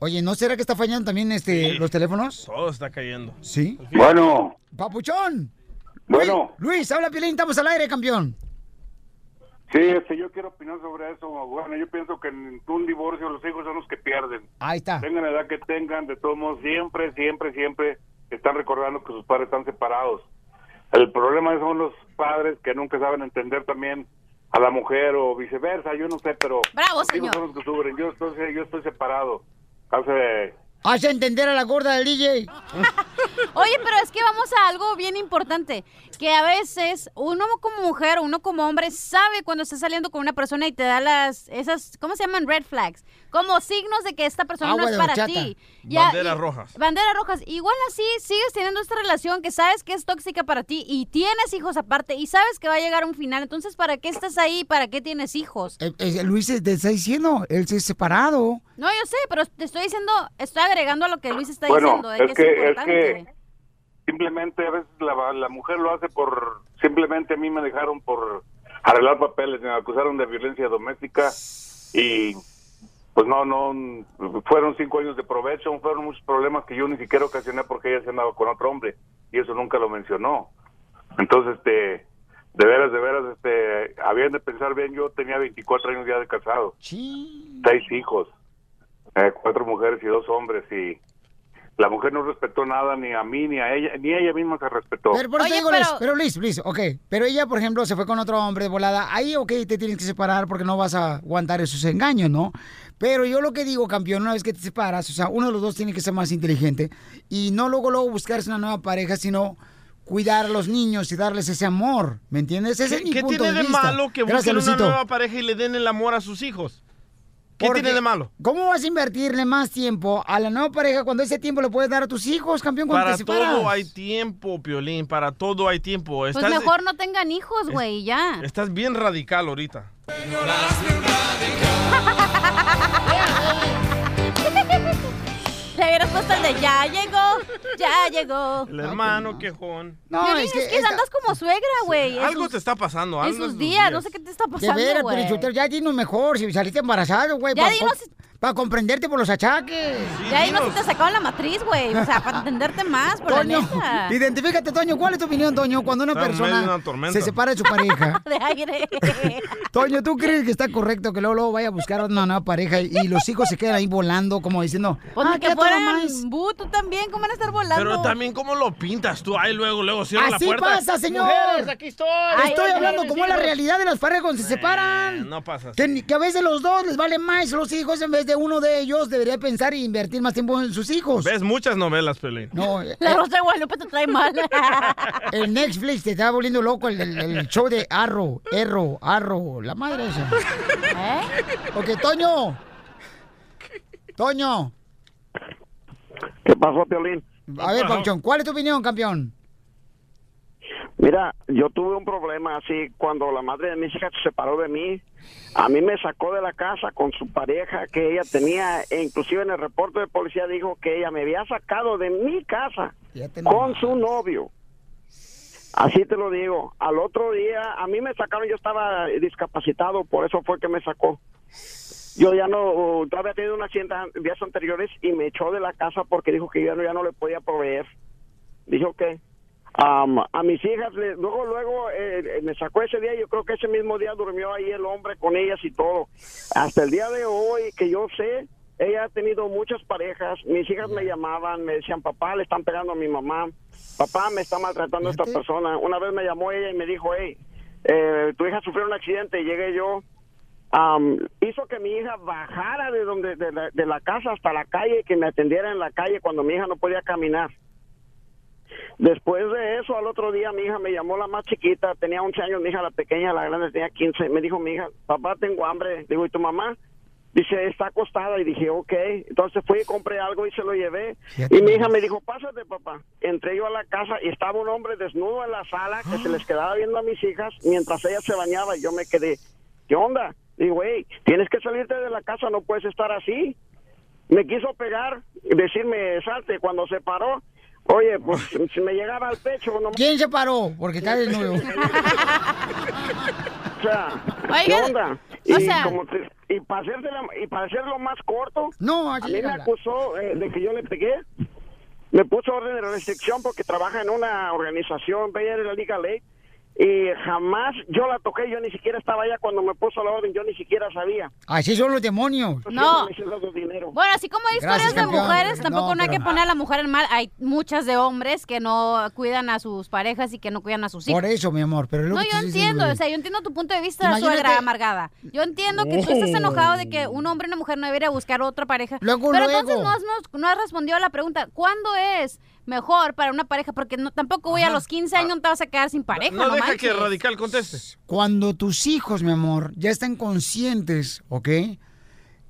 Oye, ¿no será que está fallando también este, los teléfonos? Todo está cayendo. Sí. Bueno. Papuchón. Bueno. Luis, Luis, habla Piolín, estamos al aire, campeón. Sí, este, yo quiero opinar sobre eso. Bueno, yo pienso que en un divorcio los hijos son los que pierden. Ahí está. Tengan la edad que tengan, de todos modos, siempre, siempre, siempre están recordando que sus padres están separados. El problema son los padres que nunca saben entender también a la mujer o viceversa, yo no sé, pero Bravo, los hijos señor. son los que sufren. Yo estoy, yo estoy separado. Hace Hace entender a la gorda del DJ. Oye, pero es que vamos a algo bien importante, que a veces uno como mujer uno como hombre sabe cuando está saliendo con una persona y te da las, esas, ¿cómo se llaman? Red flags, como signos de que esta persona Agua no es para ti. Banderas rojas. Banderas rojas. Igual así sigues teniendo esta relación que sabes que es tóxica para ti y tienes hijos aparte y sabes que va a llegar un final. Entonces, ¿para qué estás ahí? ¿Para qué tienes hijos? Eh, eh, Luis te está diciendo, él se ha separado. No, yo sé, pero te estoy diciendo, estoy agregando a lo que Luis está Bueno, diciendo, de es que, que, es es que simplemente a veces la, la mujer lo hace por, simplemente a mí me dejaron por arreglar papeles, me acusaron de violencia doméstica y pues no, no, fueron cinco años de provecho, fueron muchos problemas que yo ni siquiera ocasioné porque ella se andaba con otro hombre y eso nunca lo mencionó. Entonces, este, de veras, de veras, este, habían de pensar bien, yo tenía 24 años ya de casado, seis hijos, eh, cuatro mujeres y dos hombres y la mujer no respetó nada ni a mí ni a ella, ni ella misma se respetó. Pero, por eso digo, Luis, pero Luis, Luis, ok. Pero ella, por ejemplo, se fue con otro hombre de volada. Ahí, ok, te tienes que separar porque no vas a aguantar esos engaños, ¿no? Pero yo lo que digo, campeón, una vez que te separas, o sea, uno de los dos tiene que ser más inteligente y no luego, luego buscarse una nueva pareja, sino cuidar a los niños y darles ese amor, ¿me entiendes? Ese es ¿Qué, mi qué punto tiene de, vista. malo que Gracias, busquen una nueva pareja y le den el amor a sus hijos? ¿Qué Porque, tiene de malo? ¿Cómo vas a invertirle más tiempo a la nueva pareja cuando ese tiempo le puedes dar a tus hijos, campeón, Para te todo hay tiempo, Piolín, para todo hay tiempo. Pues Estás, mejor no tengan hijos, güey, ya. estás bien radical ahorita. Le hubieras puesto el de ya llegó, ya llegó. El hermano quejón. No, es que, andas como suegra, güey. en Algo sus- te está pasando. En algo sus en tus días, no sé qué te está De pasando, veras, güey. pero ya dinos mejor, si saliste embarazado, güey. Ya dinos- comprenderte por los achaques. Ya ahí no se te sacaban la matriz, güey. O sea, para entenderte más, por Toño, la neta. identifícate, Toño. ¿Cuál es tu opinión, Toño, cuando una Está persona una se separa de su pareja? De aire. Toño, ¿tú crees que está correcto que luego, luego vaya a buscar una nueva pareja y, y los hijos se quedan ahí volando como diciendo, Pues ah, que a fueran más"? bu, tú también, ¿cómo van a estar volando? Pero también, ¿cómo lo pintas tú? Ahí luego, luego cierra la Así puerta. pasa, señor. Mujeres, aquí estoy. Estoy Ay, hablando como es la realidad de las parejas cuando se separan. No pasa así. Que, a veces los dos les valen más los hijos en vez de uno de ellos debería pensar y invertir más tiempo en sus hijos. Ves muchas novelas, Piolín. No, eh, La Rosa de Guadalupe te trae mal. el Netflix te está volviendo loco el, el- el show de Arro, Erro, Arro, la madre esa. ¿Eh? Ok, Toño. Toño. ¿Qué pasó, Piolín? A ver, Pauchón, ¿cuál es tu opinión, campeón? Mira, yo tuve un problema así cuando la madre de mis hijas se separó de mí. A mí me sacó de la casa con su pareja que ella tenía, e inclusive en el reporte de policía dijo que ella me había sacado de mi casa con su novio. Así te lo digo. Al otro día, a mí me sacaron, yo estaba discapacitado, por eso fue que me sacó. Yo ya no, yo había tenido un accidente días anteriores y me echó de la casa porque dijo que yo no, ya no le podía proveer. Dijo que am, a mis hijas, le- luego, luego eh, me sacó ese día, yo creo que ese mismo día durmió ahí el hombre con ellas y todo. Hasta el día de hoy, que yo sé, ella ha tenido muchas parejas, mis hijas me llamaban, me decían, papá, le están pegando a mi mamá, papá, me está maltratando esta persona. Una vez me llamó ella y me dijo, hey, eh, tu hija sufrió un accidente y llegué yo. Am, hizo que mi hija bajara de donde de la, de la casa hasta la calle y que me atendiera en la calle cuando mi hija no podía caminar. Después de eso, al otro día mi hija me llamó la más chiquita, tenía 11 años, mi hija la pequeña, la grande tenía 15. Me dijo mi hija, papá, tengo hambre. Digo, ¿y tu mamá? Dice, está acostada. Y dije, ok. Entonces fui y compré algo y se lo llevé. Y mi hija me dijo, pásate, papá. Entré yo a la casa y estaba un hombre desnudo en la sala que se les quedaba viendo a mis hijas mientras ella se bañaba. Y yo me quedé, ¿qué onda? Digo, hey, tienes que salirte de la casa, no puedes estar así. Me quiso pegar, decirme, salte. Cuando se paró, oye, pues si me llegaba al pecho, no ¿Quién se paró? Porque está desnudo. O sea, ¿qué Oigan, onda? o Y, sea- como te- y para hacérsela- y para hacerlo más corto, no, a mí me acusó eh, de que yo le pegué. Me puso orden de restricción porque trabaja en una organización, veía en la Liga Ley, y jamás yo la toqué, yo ni siquiera estaba allá cuando me puso la orden, yo ni siquiera sabía. Así son los demonios. No. Bueno, así como hay Gracias, historias de campeón. mujeres, tampoco No, no, hay que poner a la mujer en mal. Hay muchas de hombres que no cuidan a sus parejas y que no cuidan a sus hijos. Por eso, mi amor, pero No, yo entiendo, o sea, yo entiendo tu punto de vista, Imagínate- suegra amargada. Yo entiendo que tú estás Oh. enojado de que un hombre y una mujer no debería buscar otra pareja. Luego, pero luego. entonces no has, no has respondido a la pregunta, ¿cuándo es mejor para una pareja? Porque no, tampoco voy a los 15 años, no te vas a quedar sin pareja, no, No deja manches. que Radical conteste. Cuando tus hijos, mi amor, ya están conscientes, ¿ok?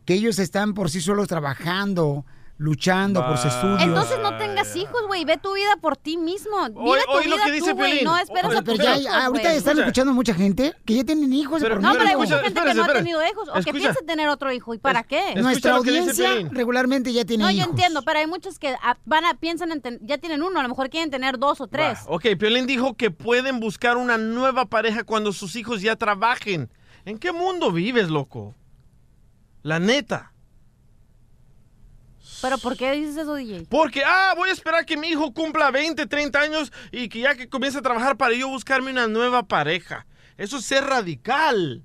Que ellos están por sí solos trabajando, luchando por sus estudios. Entonces no tengas hijos, güey, ve tu vida por ti mismo. Vive tu lo vida que dice tú, güey, no esperes Oye, a tus pero ya, ahorita están escuchando mucha gente que ya tienen hijos. Pero- ¿por No, pero hay no? mucha gente que espérese, no ha tenido hijos o que piensa tener otro hijo. ¿Y para qué? Nuestra audiencia regularmente ya tiene No, hijos. yo entiendo, pero hay muchos que ah, van a, piensan en ten- ya tienen uno, a lo mejor quieren tener dos o tres. Ok, Piolín dijo que pueden buscar una nueva pareja cuando sus hijos ya trabajen. ¿En qué mundo vives, loco? La neta. Pero ¿por qué dices eso, DJ? Porque, ah, voy a esperar que mi hijo cumpla 20, 30 años y que ya que comience a trabajar para yo buscarme una nueva pareja. Eso es ser radical.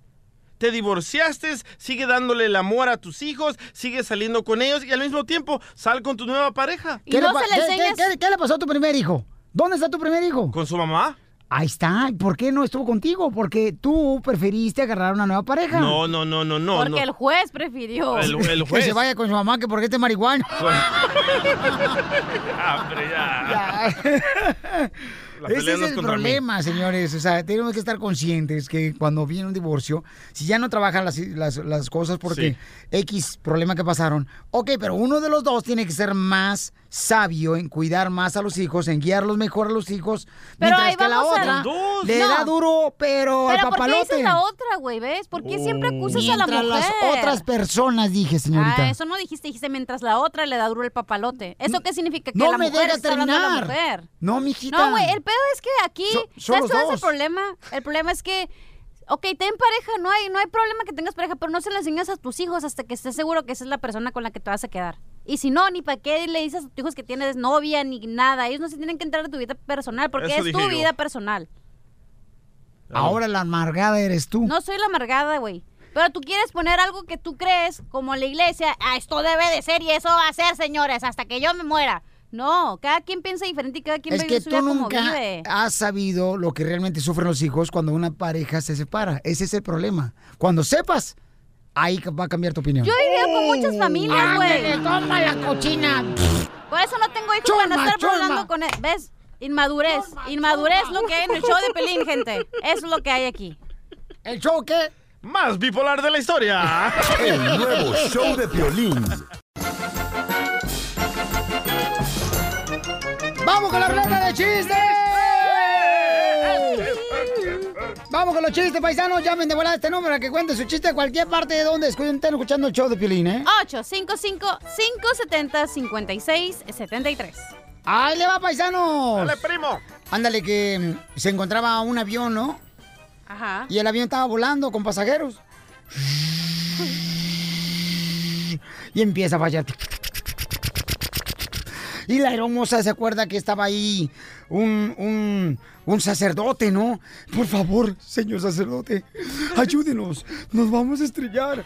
Te divorciaste, sigue dándole el amor a tus hijos, sigue saliendo con ellos y al mismo tiempo sal con tu nueva pareja. ¿Qué, le pa- qué- qué- qué- qué le pasó a tu primer hijo? ¿Dónde está tu primer hijo? ¿Con su mamá? Ahí está. ¿Por qué no estuvo contigo? Porque tú preferiste agarrar una nueva pareja. No, no, no, no, no. Porque no. el juez prefirió. El- el Que juez. se vaya con su mamá, que porque este marihuana. Ah, hombre, ya. La Ese es el mí. problema, señores. O sea, tenemos que estar conscientes que cuando viene un divorcio, si ya no trabajan las, las- las cosas porque X problema que pasaron, ok, pero uno de los dos tiene que ser más sabio en cuidar más a los hijos, en guiarlos mejor a los hijos, Pero mientras ahí que la a- otra le No. da duro, pero, al Pero ¿por qué papalote. dices la otra, güey? ¿Ves? ¿Por qué siempre acusas a la Mientras mujer? las otras personas, dije, señorita. Ah, eso no dijiste, dijiste mientras la otra le da duro el papalote. ¿Eso qué significa? Que no la me mujer está hablando a la terminar. mujer. No, mijita. No, güey, el pedo es que aquí, So- ¿sabes cuál es dos. el problema? El problema es que, ok, ten pareja, no hay, no hay problema que tengas pareja, pero no se le enseñas a tus hijos hasta que estés seguro que esa es la persona con la que te vas a quedar. Y si no, ni para qué le dices a tus hijos que tienes novia ni nada. Ellos no se tienen que entrar en tu vida personal porque Eso es tu yo. vida personal. Ahora la amargada eres tú. No soy la amargada, güey. Pero tú quieres poner algo que tú crees, como la iglesia, ah, esto debe de ser y eso va a ser, señores, hasta que yo me muera. No, cada quien piensa diferente y cada quien Es vive que su tú vida como nunca vive. has sabido lo que realmente sufren los hijos cuando una pareja se separa. Ese es el problema. Cuando sepas, ahí va a cambiar tu opinión. Yo he vivido con muchas familias, güey. Toma la cochina. Por eso no tengo hijos para no estar hablando con él. ¿Ves? Inmadurez. Inmadurez lo que hay en el show de Pelín, gente. Eso es lo que hay aquí. ¿El show qué? Más bipolar de la historia. El nuevo show de Piolín. ¡Vamos con la ruleta de chistes! Vamos con los chistes, paisanos. Llamen de volada a este número a que cuente su chiste de cualquier parte de donde estén escuchando el show de Piolín, ¿eh? 855-570-5673. ¡Ahí le va, paisanos! ¡Dale, primo! Ándale, que mm, se encontraba un avión, ¿no? Ajá. Y el avión estaba volando con pasajeros. Y empieza a fallar. Y la hermosa se acuerda que estaba ahí un, un, un sacerdote, ¿no? Por favor, señor sacerdote, ayúdenos, nos vamos a estrellar.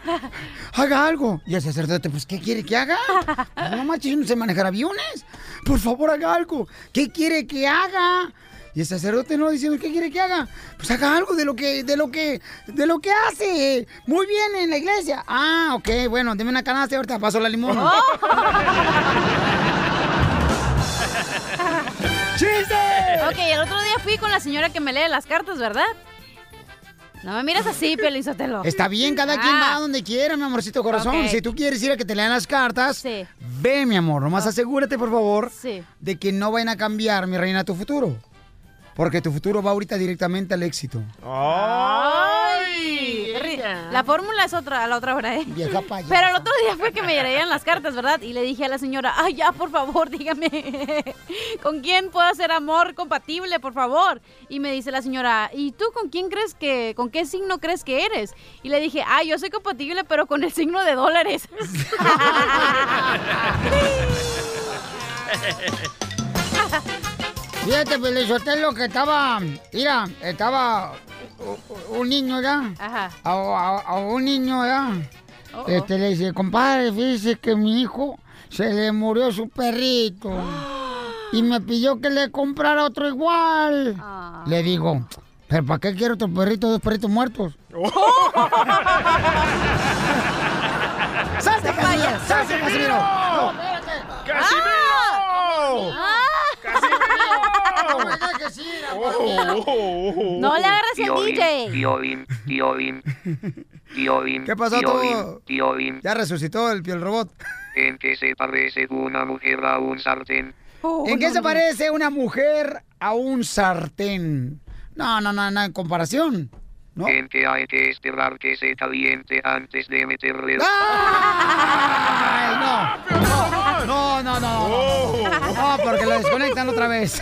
Haga algo. Y el sacerdote, pues, ¿qué quiere que haga? No manches, no sé manejar aviones. Por favor, haga algo. ¿Qué quiere que haga? Y el sacerdote no diciendo qué quiere que haga. Pues haga algo de lo que, de lo que, de lo que hace. Muy bien en la iglesia. Ah, ok, bueno, deme una canasta y ahorita paso la limón. ¡Chiste! Ok, el otro día fui con la señora que me lee las cartas, ¿verdad? No me miras así, Pelizotelo. Está bien, cada quien Ah. va donde quiera, mi amorcito corazón. Si tú quieres ir a que te lean las cartas, Sí. ve, mi amor. Nomás asegúrate, por favor, Sí. de que no vayan a cambiar, mi reina, tu futuro. Porque tu futuro va ahorita directamente al éxito. ¡Ay! La fórmula es otra, a la otra hora, ¿eh? Vieja payasa. Pero el otro día fue que me leían las cartas, ¿verdad? Y le dije a la señora, ay, ya, por favor, dígame, ¿con quién puedo hacer amor compatible, por favor? Y me dice la señora, ¿y tú con quién crees que, con qué signo crees que eres? Y le dije, ay, yo soy compatible, pero con el signo de dólares. Fíjate, Pelizotelo, que estaba, mira, estaba un niño ya. Ajá. A, a- a un niño ya. Oh, oh. Este le dice, compadre, fíjese que mi hijo se le murió su perrito. Y me pidió que le comprara otro igual. Ah. Le digo, ¿pero para qué quiero otro perrito, dos perritos muertos? ¡Salte, Casimiro! ¡Salte, Casimiro! Espérate. ¡Casimiro! No me dejes ir, amor. No le agarres el DJ. Piolín, Piolín, Piolín, ¿Qué pasó, tú? Piolín, Ya resucitó el piel robot. ¿en qué se parece una mujer a un sartén? ¿En qué se parece una mujer a un sartén? No, no, no, no, en comparación. ¿No? En que hay que esperar que se caliente antes de meterle... ¡Ay, no! No, no, no. No, no porque lo desconectan otra vez.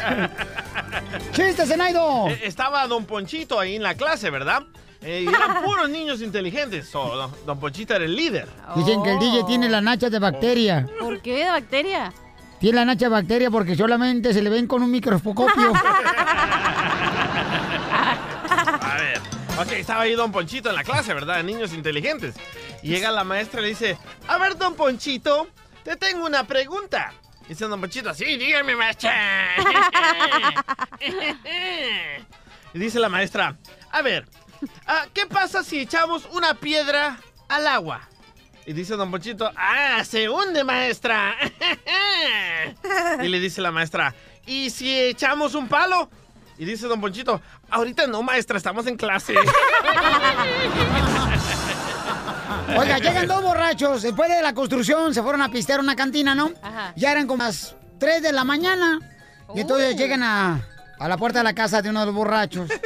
¡Chiste, Zenaido! Eh, Estaba Don Ponchito ahí en la clase, ¿verdad? Eh, y eran puros niños inteligentes. So, don, don Ponchito era el líder. Dicen que el DJ tiene la nacha de bacteria. ¿Por qué de bacteria? Tiene la nacha de bacteria porque solamente se le ven con un microscopio. A ver. Ok, estaba ahí Don Ponchito en la clase, ¿verdad? Niños inteligentes. Y llega la maestra y le dice, a ver, Don Ponchito, te tengo una pregunta. Dice Don Ponchito, sí, dígame, maestra. y dice la maestra, a ver, ah, ¿qué pasa si echamos una piedra al agua? Y dice Don Ponchito, ah, se hunde, maestra. y le dice la maestra, ¿y si echamos un palo? Y dice Don Ponchito, ahorita no, maestra, estamos en clase. Oiga, llegan dos borrachos. Después de la construcción se fueron a pistear una cantina, ¿no? Ajá. Ya eran como las 3 de la mañana. Y entonces Uh. llegan a, a la puerta de la casa de uno de los borrachos.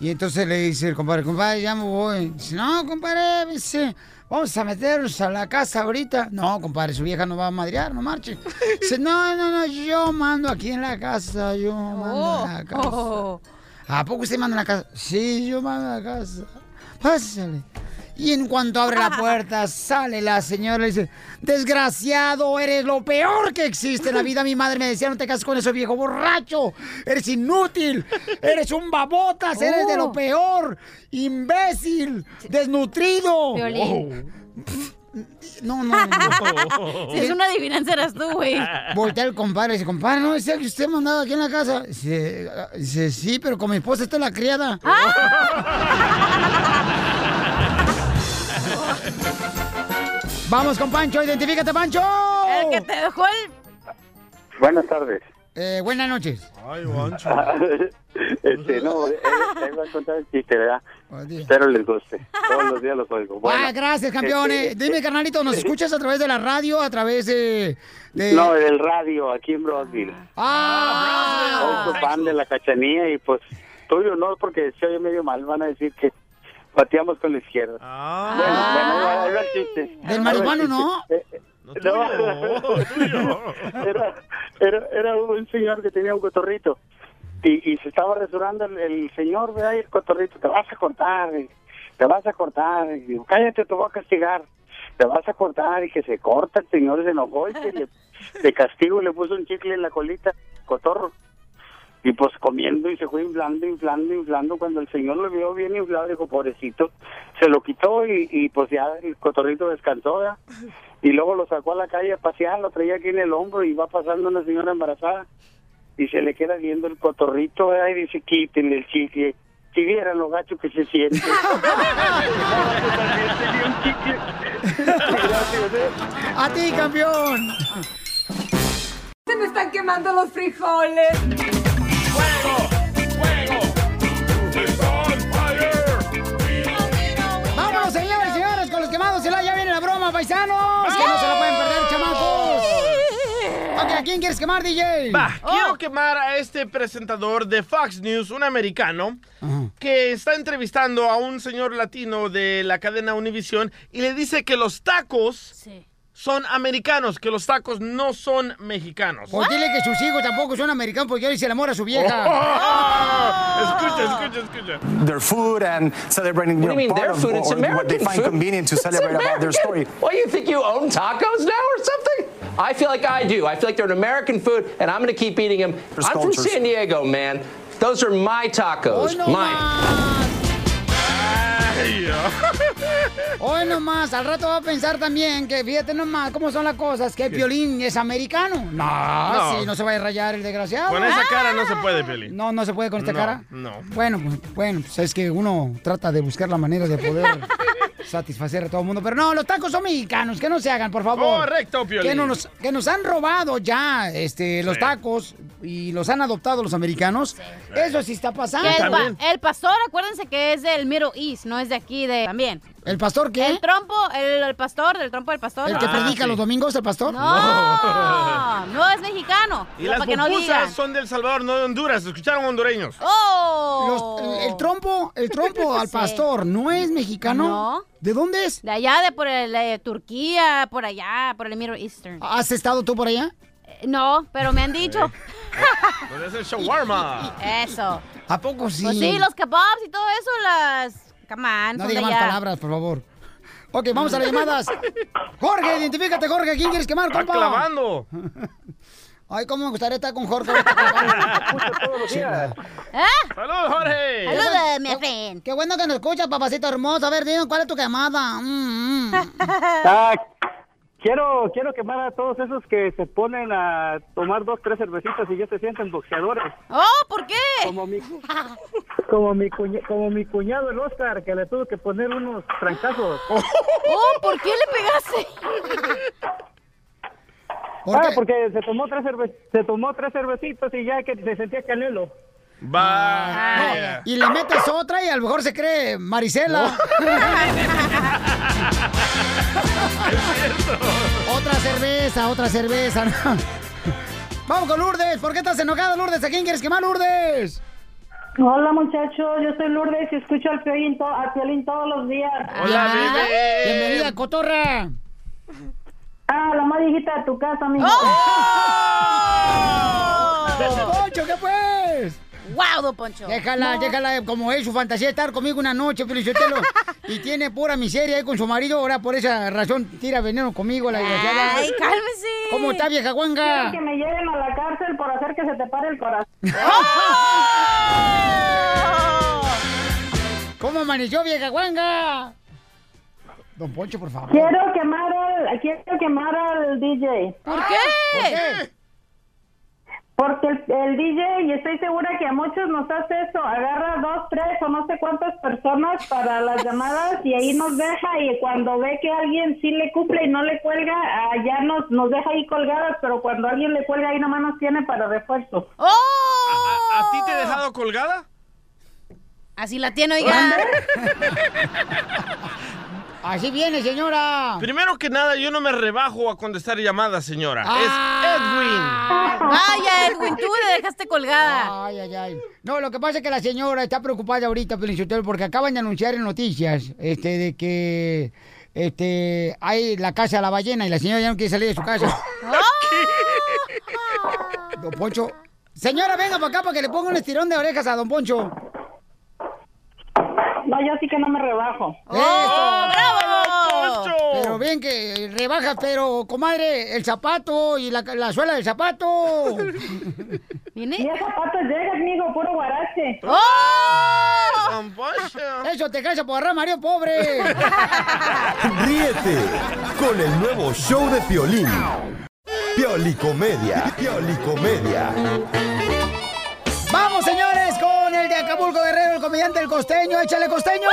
Y entonces le dice el compadre, compadre, ya me voy. Dice, no, compadre, dice, vamos a meternos a la casa ahorita. No, compadre, su vieja no va a madrear, no marche. Dice, no, no, no, yo mando aquí en la casa, yo mando en la casa. Oh. ¿A poco usted manda en la casa? Sí, yo mando en la casa. Pásale. Y en cuanto abre la puerta, sale la señora y dice, desgraciado, eres lo peor que existe en la vida. Mi madre me decía, no te cases con ese viejo borracho. Eres inútil. Eres un babotas. Eres de lo Oh. peor. Imbécil. Desnutrido. Violín. No, no, no. Si es una adivinanza eras tú, güey. Voltea el compadre y dice, compadre, ¿no decía que usted mandaba aquí en la casa? Dice, ah, dice, sí, pero con mi esposa está la criada. Vamos con Pancho, identifícate, Pancho. El que te dejó el... Buenas tardes. Eh, buenas noches. Ay, Juancho. este, no, eh, eh, iba a contar el chiste, ¿verdad? Días. Espero les guste. Todos los días los oigo. Bueno, ah, gracias, campeón. este, Eh, Dime, carnalito, ¿nos escuchas a través de la radio, a través de...? de- No, del radio, aquí en Brosville. ¡Ah! Soy su fan de la cachanía y pues tuyo no, porque se oye medio mal, van a decir que pateamos con la izquierda. Bueno, bueno, el chiste. Del marihuano. ¿no? Eh, eh, no, era, era, era un señor que tenía un cotorrito y, y se estaba resurrando el, el señor, ve ahí el cotorrito, te vas a cortar, eh, te vas a cortar, y digo, cállate, te voy a castigar, te vas a cortar, y que se corta, el señor se enojó y que le, de castigo le puso un chicle en la colita, cotorro. Y pues comiendo y se fue inflando, inflando, inflando. Cuando el señor lo vio bien inflado, dijo, pobrecito, se lo quitó y, y pues ya el cotorrito descansó, ¿verdad? Y luego lo sacó a la calle a pasear, lo traía aquí en el hombro y va pasando una señora embarazada y se le queda viendo el cotorrito ¿verdad? y dice, quítenle el chicle. Si vieran lo gacho que se siente. A ti, campeón. Se me están quemando los frijoles. Vámonos, señores y señores, con los quemados. y la- Ya viene la broma, paisanos. Que no se la pueden perder, chamacos. Ok, ¿a quién quieres quemar, DJ? Va, quiero quemar a este presentador de Fox News, un americano, que está entrevistando a un señor latino de la cadena Univision y le dice que los tacos son americanos, que los tacos no son mexicanos. Pues dile que sus hijos tampoco son americanos porque él se enamora a su vieja. Escucha, escucha, escucha. their food and celebrating What do you know, mean their of food? It's or what they American find food. convenient to celebrate about their American. story. What, you think you own tacos now or something? I feel like I do. I feel like they're an American food, and I'm going to keep eating them. I'm from. San Diego, man. Those are my tacos. Mine. Hoy nomás, al rato va a pensar también que fíjate nomás cómo son las cosas, que el Piolín es americano. No, No. sí, no se va a rayar el desgraciado. Con esa cara no se puede, Peli. No, no se puede con esta No, cara. no. Bueno, pues, bueno, pues es que uno trata de buscar la manera de poder satisfacer a todo el mundo. Pero no, los tacos son mexicanos, que no se hagan, por favor. Correcto, Piolín. Que nos, que nos han robado ya este, los Sí. tacos y los han adoptado los americanos. Eso sí está pasando. El, pa- el pastor, acuérdense que es del Middle East, no es de aquí de también. ¿El pastor qué? El trompo, el, el pastor, del trompo del pastor. ¿El que predica los domingos, el pastor? No, no es mexicano. Y las para que no pupusas son del Salvador, no de Honduras. ¿Escucharon hondureños? ¡Oh! Los- el, el trompo, el trompo al Sí. pastor, ¿no es mexicano? No. ¿De dónde es? De allá, de por el, Turquía, por allá, por el Middle Eastern. ¿Has estado tú por allá? Eh, No, pero me han dicho. ¿Dónde es el shawarma? Eso. ¿A poco sí? Pues sí, los kebabs y todo eso, las... Come on, No diga más palabras, por favor. Ok, vamos a las llamadas. Jorge, identifícate, Jorge. ¿Quién quieres quemar, Está compa? clavando. Ay, cómo me gustaría estar con Jorge. ahorita clavando. todos los días. ¿Eh? ¡Saludos, Jorge! Saludos, mi friend. Qué bueno que nos escuchas, papacito hermoso. A ver, dime, ¿cuál es tu quemada? Mm, mm. Quiero, quiero quemar a todos esos que se ponen a tomar dos, tres cervecitas y ya se sienten boxeadores. Oh, ¿por qué? Como mi, como mi, cuña- como mi cuñado el Oscar, que le tuvo que poner unos trancazos. Oh, ¿por qué le pegaste? ah, porque se tomó tres cerve se tomó tres cervecitas y ya que se sentía canelo. Vaya. Y le metes otra y a lo mejor se cree Marisela. otra cerveza, otra cerveza. ¿no? Vamos con Lourdes. ¿Por qué estás enojada, Lourdes? ¿A quién quieres quemar, Lourdes? Hola muchachos, yo soy Lourdes y escucho al Piolín, to- a Piolín todos los días. Bienvenida, bienvenida, cotorra. Ah, la más viejita de tu casa, amigo. Don Poncho, ¿qué pues? ¡Wow, Don Poncho! Déjala, No. déjala, como es su fantasía estar conmigo una noche, Felicitelo. y tiene pura miseria ahí con su marido, ahora por esa razón tira veneno conmigo, la desgraciada. Ay, cálmese. ¿Cómo está, vieja guanga? Que me lleven a la cárcel por hacer que se te pare el corazón. ¿Cómo amaneció, vieja guanga? Don Poncho, por favor. Quiero quemar al, quiero quemar al DJ. ¿Por qué? ¿Por qué? Porque el, el DJ, y estoy segura que a muchos nos hace eso, agarra dos, tres o no sé cuántas personas para las llamadas y ahí nos deja y cuando ve que alguien sí le cumple y no le cuelga, ah, ya nos, nos deja ahí colgadas, pero cuando alguien le cuelga ahí nomás nos tiene para refuerzo. ¡Oh! ¿A, a ti te he dejado colgada? Así la tiene, oiga. Así viene, señora. Primero que nada, yo no me rebajo a contestar llamadas, señora. Ah. Es Edwin. Vaya, Edwin, tú le dejaste colgada. Ay, ay, ay. No, lo que pasa es que la señora está preocupada ahorita, Felicitero, porque acaban de anunciar en noticias este, de que este, hay la casa de la ballena y la señora ya no quiere salir de su casa. Don Poncho. Señora, venga para acá para que le ponga un estirón de orejas a Don Poncho. No, yo sí que no me rebajo. ¡Eso! Pero bien que rebajas, pero, comadre, el zapato y la, la suela del zapato. ¿Viene? Y el zapato llega, amigo, puro guarache. ¡Oh! Eso te cansa por agarrar Mario pobre. Ríete con el nuevo show de Piolín. Piolicomedia. Piolicomedia. Vamos, señores, con el de Acapulco Guerrero, el comediante El Costeño. ¡Échale, Costeño!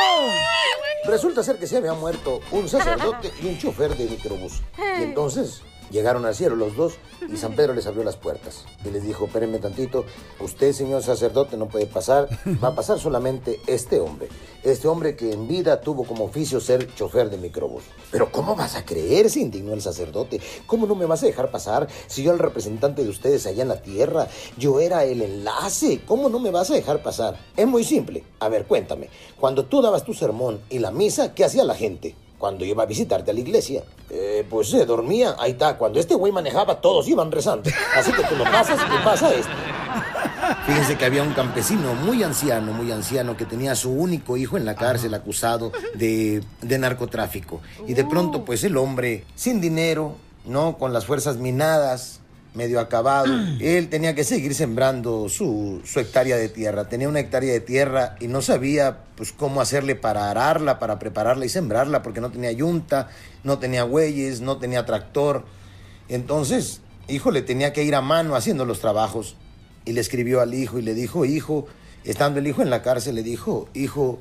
Resulta ser que se había muerto un sacerdote y un chofer de microbús. Y entonces llegaron al cielo los dos y San Pedro les abrió las puertas. Y les dijo, espérenme tantito, usted, señor sacerdote, no puede pasar, va a pasar solamente este hombre. Este hombre que en vida tuvo como oficio ser chofer de microbús. Pero ¿cómo vas a creer? Se indignó el sacerdote. ¿Cómo no me vas a dejar pasar si yo era el representante de ustedes allá en la tierra? Yo era el enlace. ¿Cómo no me vas a dejar pasar? Es muy simple. A ver, cuéntame. Cuando tú dabas tu sermón y la misa, ¿qué hacía la gente? Cuando iba a visitarte a la iglesia, eh, pues se dormía. Ahí está. Cuando este güey manejaba, todos iban rezando. Así que tú lo pasas y pasa esto. Fíjense que había un campesino muy anciano, muy anciano, que tenía a su único hijo en la cárcel acusado de, de narcotráfico. Y de pronto, pues el hombre, sin dinero, ¿no? Con las fuerzas minadas, medio acabado, él tenía que seguir sembrando su, su hectárea de tierra. Tenía una hectárea de tierra y no sabía, pues, cómo hacerle para ararla, para prepararla y sembrarla, porque no tenía yunta, no tenía bueyes, no tenía tractor. Entonces, hijo, le tenía que ir a mano haciendo los trabajos y le escribió al hijo y le dijo, hijo, estando el hijo en la cárcel, le dijo, hijo,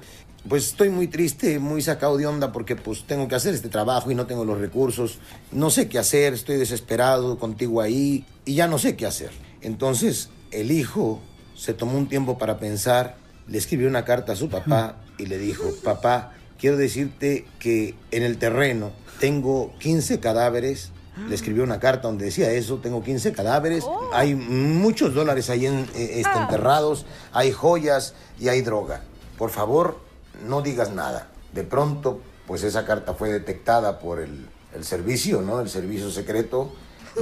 pues estoy muy triste, muy sacado de onda porque pues tengo que hacer este trabajo y no tengo los recursos, no sé qué hacer, estoy desesperado contigo ahí y ya no sé qué hacer. Entonces el hijo se tomó un tiempo para pensar, le escribió una carta a su papá y le dijo, papá, quiero decirte que en el terreno tengo 15 cadáveres le escribió una carta donde decía eso, tengo 15 cadáveres, hay muchos dólares ahí en, eh, este, enterrados, hay joyas y hay droga. Por favor, no digas nada. De pronto, pues esa carta fue detectada por el, el servicio, ¿no? El servicio secreto.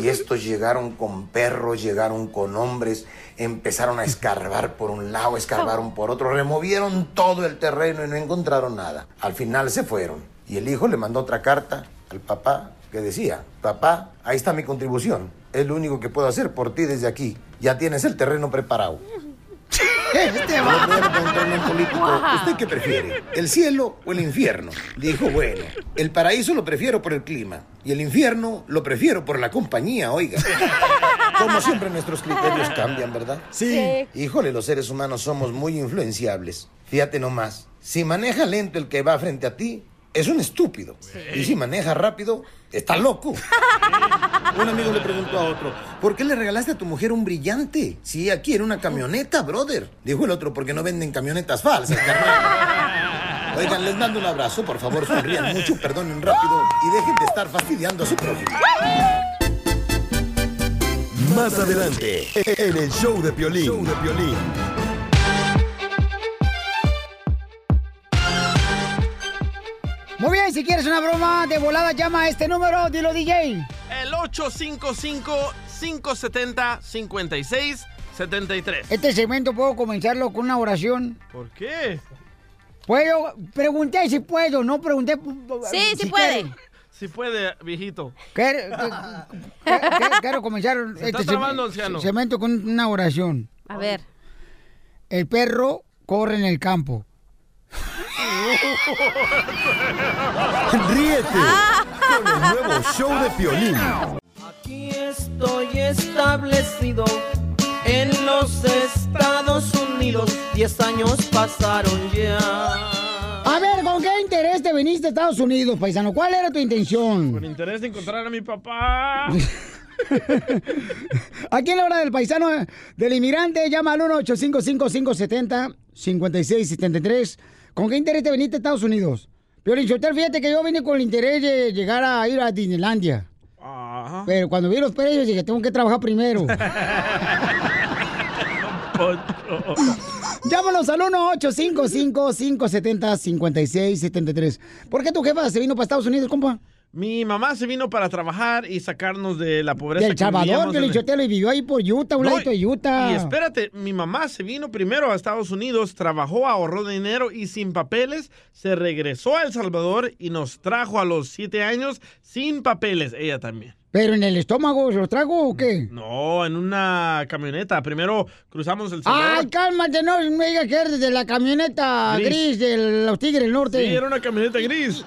Y estos llegaron con perros, llegaron con hombres, empezaron a escarbar por un lado, escarbaron por otro, removieron todo el terreno y no encontraron nada. Al final se fueron. Y el hijo le mandó otra carta al papá que decía, papá, ahí está mi contribución. Es lo único que puedo hacer por ti desde aquí. Ya tienes el terreno preparado. Este El otro día le preguntaron a un político, ¿usted qué prefiere? ¿El cielo o el infierno? Dijo, bueno, el paraíso lo prefiero por el clima y el infierno lo prefiero por la compañía, oiga. Como siempre nuestros criterios cambian, ¿verdad? Sí. Híjole, los seres humanos somos muy influenciables. Fíjate nomás, si maneja lento el que va frente a ti, es un estúpido. Y si maneja rápido, está loco. Un amigo le preguntó a otro, ¿por qué le regalaste a tu mujer un brillante? Si ella quiere una camioneta, brother. Dijo el otro, porque no venden camionetas falsas, carnal. Oigan, les mando un abrazo, por favor, sonrían mucho, perdonen rápido y dejen de estar fastidiando a su prójimo. Más adelante, en el show de Piolín. Show de Piolín. Muy bien, si quieres una broma de volada, llama a este número, dilo DJ. El 855-570-5673. Este segmento puedo comenzarlo con una oración. ¿Por qué? Puedo, pregunté si puedo, no pregunté. Sí, sí puede. quiere. Si puede, viejito. Quiero, quiero- quiero comenzar Se este trabando, seg- anciano. segmento con una oración. A ver. El perro corre en el campo. Ríete con el nuevo show de Piolín. Aquí estoy establecido en los Estados Unidos. Diez años pasaron ya. A ver, ¿con qué interés te viniste a Estados Unidos, paisano? ¿Cuál era tu intención? Con interés de encontrar a mi papá. Aquí en la hora del paisano eh, del inmigrante, llama al 1-855-570-5673. ¿Con qué interés te viniste a Estados Unidos? Pero Insotel, fíjate que yo vine con el interés de llegar a ir a Disneylandia. Pero cuando vi los precios dije, tengo que trabajar primero. Llámanos al 1-855-570-5673. ¿Por qué tu jefa se vino para Estados Unidos, compa? Mi mamá se vino para trabajar y sacarnos de la pobreza. Que Salvador, que le vivió ahí por Utah, un No, ladito de Utah. Y espérate, mi mamá se vino primero a Estados Unidos, trabajó, ahorró dinero y sin papeles se regresó a El Salvador y nos trajo a los siete años sin papeles, ella también. ¿Pero en el estómago se los trago o qué? No, en una camioneta. Primero cruzamos El Salvador. Ay, cálmate, no me digas que eres de la camioneta Gris. gris, de los Tigres del Norte. Sí, era una camioneta gris.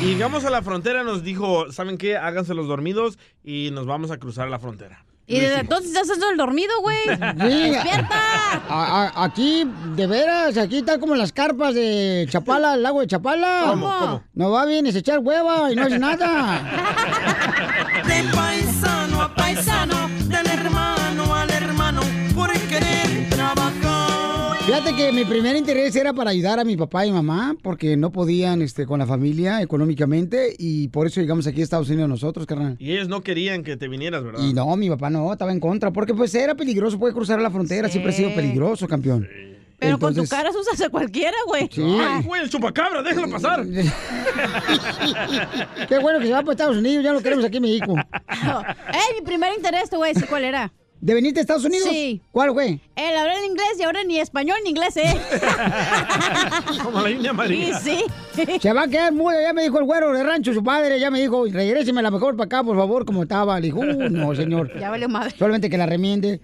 Y llegamos a la frontera, nos dijo, ¿saben qué? Háganse los dormidos y nos vamos a cruzar la frontera. Y desde entonces estás haciendo el dormido, güey. Sí. ¡Despierta! A- a- aquí, de veras, aquí está como las carpas de Chapala, el lago de Chapala. ¿Cómo, cómo? No va bien, es echar hueva y no es nada. De paisano a paisano, del Fíjate que mi primer interés era para ayudar a mi papá y mamá, porque no podían este, con la familia económicamente, y por eso llegamos aquí a Estados Unidos nosotros, carnal. Y ellos no querían que te vinieras, ¿verdad? Y no, mi papá no, estaba en contra, porque pues era peligroso, puede cruzar la frontera, siempre ha sido peligroso, campeón. Pero con tu cara usas a cualquiera, güey. Sí. Ay, güey, el chupacabra, déjalo pasar. Qué bueno que se va para Estados Unidos, ya lo queremos aquí en México. ¡Ey, mi primer interés, te voy a decir cuál era! ¿De venirte a Estados Unidos? Sí. ¿Cuál fue? El hablar en inglés y ahora ni español ni inglés, ¿eh? Como la India María. Sí, sí. Se va a quedar mudo, ya me dijo el güero de rancho, su padre, ya me dijo, regréseme la mejor para acá, por favor, como estaba. Le dijo, "Uh, no, señor. Ya valió madre. Solamente que la remiende.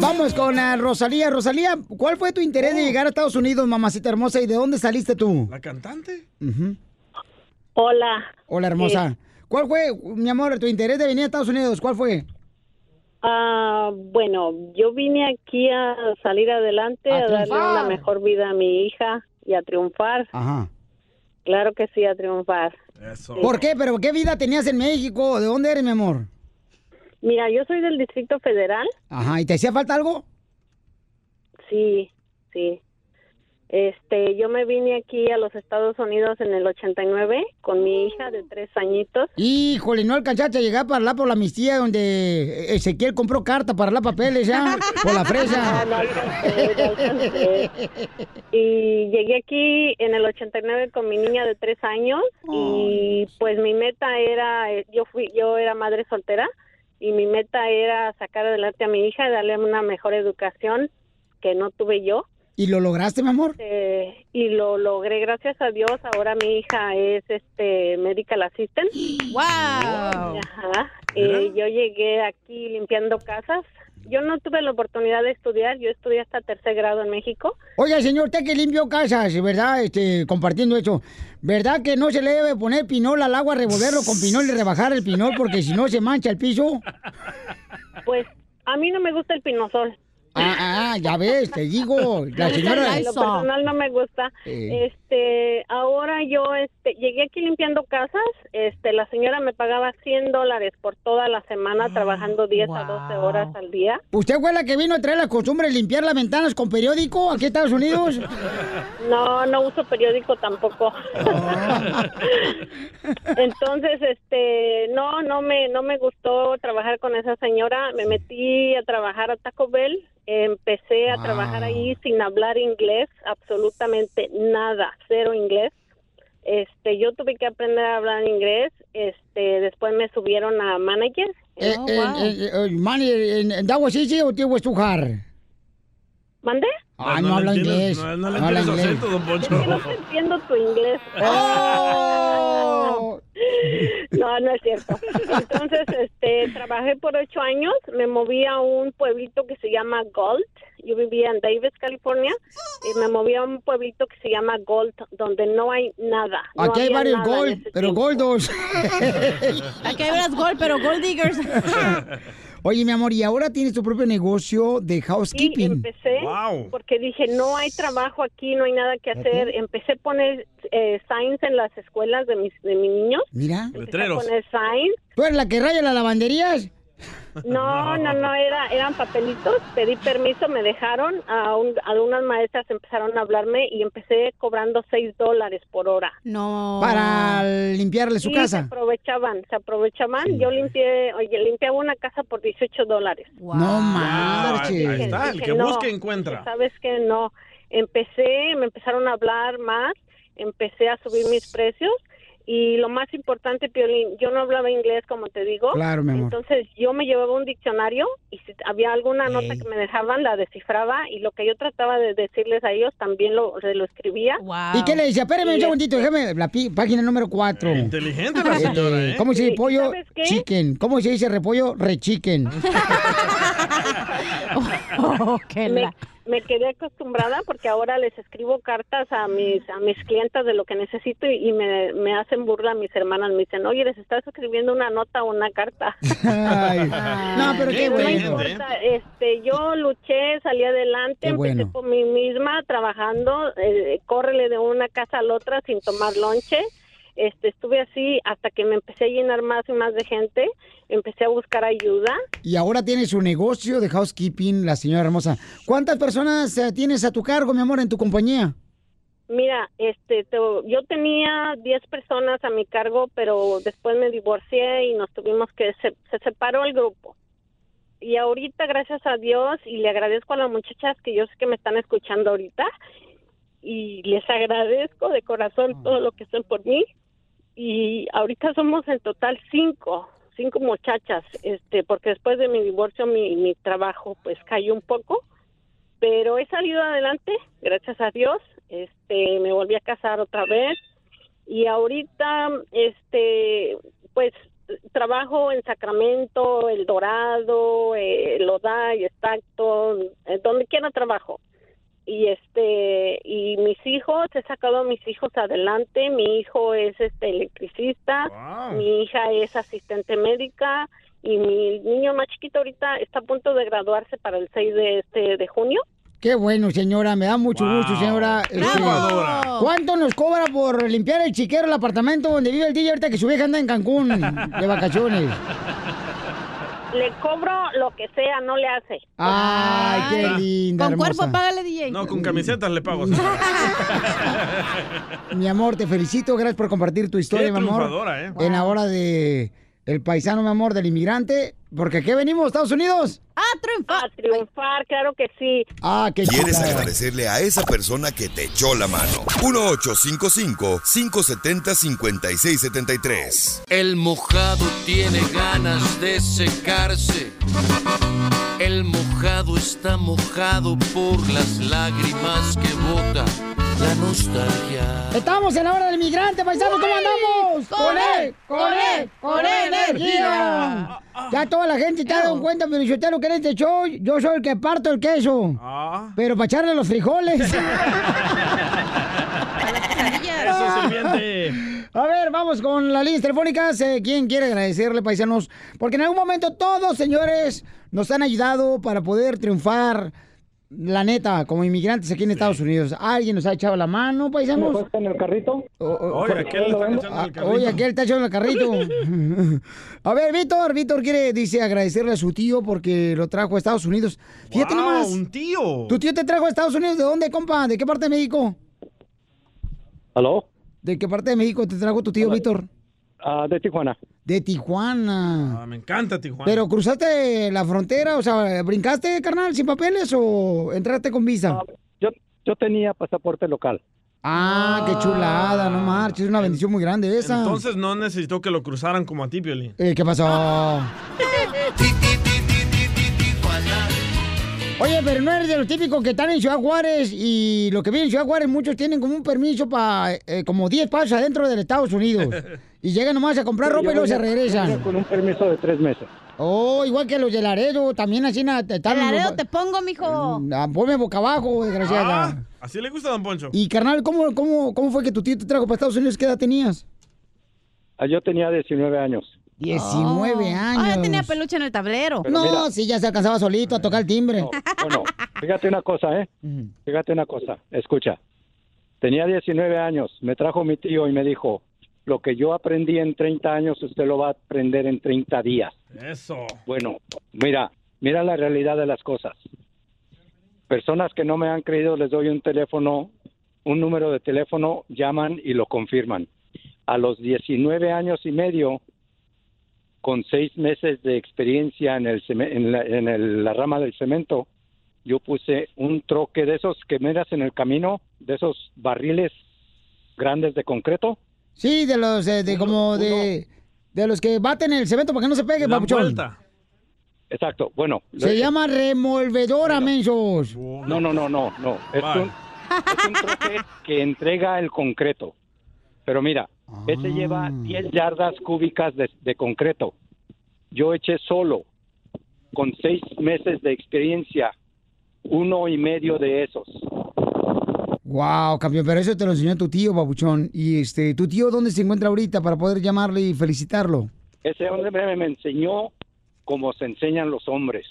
Vamos con eh, Rosalía. Rosalía, ¿cuál fue tu interés de llegar a Estados Unidos, mamacita hermosa? ¿Y de dónde saliste tú? ¿La cantante? Ujú. Hola. Hola, hermosa. ¿Cuál fue, mi amor, tu interés de venir a Estados Unidos? ¿Cuál fue? Ah, bueno, yo vine aquí a salir adelante, A a, darle una mejor vida a mi hija y a triunfar. Ajá. Claro que sí, a triunfar. Eso. ¿Por qué? ¿Pero qué vida tenías en México? ¿De dónde eres, mi amor? Mira, yo soy del Distrito Federal. Ajá, ¿y te hacía falta algo? Sí, sí. Este, yo me vine aquí a los Estados Unidos en el 89 con mi hija de tres añitos. Híjole, no alcanzaste a llegar para la por la amnistía donde Ezequiel compró carta para la papeles ya, por la fresa. No, no alcancé, no alcancé. Y llegué aquí en el 89 con mi niña de tres años y pues mi meta era, eh, yo fui, yo era madre soltera y mi meta era sacar adelante a mi hija y darle una mejor educación que no tuve yo. ¿Y lo lograste, mi amor? Eh, y lo logré gracias a Dios. Ahora mi hija es este medical assistant. ¡Wow! Ajá. Eh, yo llegué aquí limpiando casas. Yo no tuve la oportunidad de estudiar. Yo estudié hasta tercer grado en México. Oiga, señor, usted que limpió casas, ¿verdad? Este, compartiendo eso. ¿Verdad que no se le debe poner pinol al agua, revolverlo con pinol y rebajar el pinol porque si no se mancha el piso? Pues a mí no me gusta el pinosol. Ah, ah, ya ves, te digo, la señora... Lo personal no me gusta. Eh. Este, ahora yo este llegué aquí limpiando casas. Este, la señora me pagaba 100 dólares por toda la semana trabajando 10 a 12 horas al día. ¿Usted fue la que vino a traer la costumbre de limpiar las ventanas con periódico aquí en Estados Unidos? No, no uso periódico tampoco. Entonces, este, no, no me, no me gustó trabajar con esa señora. Me metí a trabajar a Taco Bell. Empecé a trabajar ahí sin hablar inglés, absolutamente nada, cero inglés. Este, yo tuve que aprender a hablar inglés. Este, después me subieron a manager. Eh, eh, eh, eh, Manny, ¿en en that was easy o te was too hard? ¿Mande? Ah, No, no, no habla le entiendes, inglés. no- no le habla entiendes su inglés. acento, don Poncho. Es que no te entiendo tu inglés. Oh. No, no es cierto. Entonces, este, trabajé por ocho años. Me moví a un pueblito que se llama Gold. Yo vivía en Davis, California. Y me moví a un pueblito que se llama Gold, donde no hay nada. No Aquí hay varios nada en gol, ese pero tiempo. goldos. Aquí hay varios gol, pero gold diggers. Oye, mi amor, y ahora tienes tu propio negocio de Sí, housekeeping. empecé porque dije, no hay trabajo aquí, no hay nada que hacer. Empecé a poner eh, signs en las escuelas de mis, de mis niños. Mira. Empecé a poner signs. ¿Tú eres la que raya las lavanderías? No, no, no, era, eran papelitos. Pedí permiso, me dejaron. A un- algunas maestras empezaron a hablarme y empecé cobrando 6 dólares por hora. No. Para limpiarle su Sí, casa. Se aprovechaban, se aprovechaban. Yo limpié, oye, limpiaba una casa por 18 dólares. No marches. ahí está, el que no, busca encuentra. Sabes que no. Empecé, me empezaron a hablar más, empecé a subir mis precios y lo más importante, Piolín, yo no hablaba inglés como te digo. Claro, mi amor. Entonces yo me llevaba un diccionario y si había alguna nota que me dejaban la descifraba y lo que yo trataba de decirles a ellos también lo, se lo escribía. ¿Y qué le decía? Espérame un segundito, déjame la pi- página número 4. Inteligente la señora, ¿eh? ¿Cómo se dice pollo? ¿sabes qué? Chicken. ¿Cómo se dice repollo? Me, me quedé acostumbrada porque ahora les escribo cartas a mis a mis clientas de lo que necesito y, y me, me hacen burla mis hermanas me dicen oye les estás escribiendo una nota o una carta Ay. No, pero qué no bueno. importa, este yo luché salí adelante Qué empecé bueno. por mí misma trabajando eh, córrele de una casa a la otra sin tomar lonche este estuve así hasta que me empecé a llenar más y más de gente empecé a buscar ayuda Y ahora tiene su negocio de housekeeping, la señora hermosa. ¿Cuántas personas eh, tienes a tu cargo, mi amor, en tu compañía? Mira, este, te- yo tenía 10 personas a mi cargo, pero después me divorcié y nos tuvimos que, se, se separó el grupo. Y ahorita, gracias a Dios, y le agradezco a las muchachas que yo sé que me están escuchando ahorita, y les agradezco de corazón todo lo que hacen por mí. Y ahorita somos en total cinco, cinco muchachas, este, porque después de mi divorcio mi, mi trabajo pues cayó un poco pero he salido adelante, gracias a Dios. Este, me volví a casar otra vez y ahorita, este, pues trabajo en Sacramento, El Dorado, eh, Loday, Stockton, eh, donde quiera trabajo. Y este, y mis hijos, he sacado a mis hijos adelante. Mi hijo es este electricista, mi hija es asistente médica y mi niño más chiquito ahorita está a punto de graduarse para el 6 de este de junio. Qué bueno, señora, me da mucho gusto, señora. Este, Bravo. ¿Cuánto nos cobra por limpiar el chiquero, el apartamento donde vive el DJ ahorita que su vieja anda en Cancún de vacaciones? Le cobro lo que sea, no le hace. Ay, qué linda, Con cuerpo, págale, DJ. No, con camisetas le pago. Mi amor, te felicito, gracias por compartir tu historia, Qué mi amor. ¿eh? En la hora de el paisano, mi amor, del inmigrante. Porque aquí venimos, Estados Unidos. ¡A triunfar! A triunfar, claro que sí. Ah, qué ¿Quieres agradecerle a esa persona que te echó la mano? 1-855-570-5673. El mojado tiene ganas de secarse. El mojado está mojado por las lágrimas que bota la nostalgia. Estamos en la hora del inmigrante, paisanos, ¿cómo andamos? ¡Con él! ¡Con él! ¡Con energía! Ya toda la gente está dando cuenta, pero yo te lo que este show, yo soy el que parto el queso. Pero para echarle los frijoles. Eso, sirviente. A ver, vamos con las líneas telefónicas. Eh, ¿Quién quiere agradecerle, paisanos? Porque en algún momento todos, señores, nos han ayudado para poder triunfar, la neta, como inmigrantes aquí en Estados Unidos. ¿Alguien nos ha echado la mano, paisanos? ¿Me en el carrito? Oye, aquel le están echando el carrito. Oye, aquel está echando el carrito. a ver, Víctor, Víctor quiere, dice, agradecerle a su tío porque lo trajo a Estados Unidos. Fíjate Wow, nomás. un tío. ¿Tu tío te trajo a Estados Unidos? ¿De dónde, compa? ¿De qué parte de México? ¿Aló? ¿De qué parte de México te trajo tu tío, Víctor? Ah, de Tijuana. De Tijuana. Ah, me encanta Tijuana. ¿Pero cruzaste la frontera? O sea, ¿brincaste, carnal, sin papeles o entraste con visa? Yo, yo tenía pasaporte local. Ah, qué chulada, no marches, es una bendición muy grande esa. Entonces no necesitó que lo cruzaran como a ti, Piolín. Eh, ¿Qué pasó? Oye, pero no eres de los típicos que están en Ciudad Juárez y lo que viven en Ciudad Juárez, muchos tienen como un permiso para como 10 pasos adentro del Estados Unidos. Y llegan nomás a comprar Sí, ropa y luego se regresan. Con un permiso de tres meses. Oh, igual que los de Laredo, también así na- Laredo te pongo, mijo. Ah, Ponme boca abajo, desgraciada. Ah, así le gusta a Don Poncho. Y carnal, ¿cómo, cómo, ¿cómo fue que tu tío te trajo para Estados Unidos? ¿Qué edad tenías? Ah, Yo tenía 19 años. 19 años. Ah, ya tenía peluche en el tablero. Pero no, mira- sí, ya se alcanzaba solito a tocar el timbre. Bueno, fíjate una cosa, ¿eh? Fíjate una cosa. Escucha. Tenía 19 años. Me trajo mi tío y me dijo, lo que yo aprendí en 30 años, usted lo va a aprender en 30 días. Eso. Bueno, mira, mira la realidad de las cosas. Personas que no me han creído, les doy un teléfono, un número de teléfono, llaman y lo confirman. A los 19 años y medio, con seis meses de experiencia en, el, en, la, en el- la rama del cemento, yo puse un troque de esos que miras en el camino, de esos barriles grandes de concreto. Sí, de los, eh, de como de, de los que baten el cemento para que no se pegue, papuchón. Exacto, bueno. Se llama removedora, mensos. No, no, no, no, no. Es un, es un troque que entrega el concreto. Pero mira, ese lleva 10 yardas cúbicas de, de concreto. Yo eché solo, con seis meses de experiencia, uno y medio de esos. Wow, campeón, pero eso te lo enseñó tu tío, papuchón. Y este, ¿tu tío dónde se encuentra ahorita para poder llamarle y felicitarlo? Ese hombre me, me enseñó cómo se enseñan los hombres.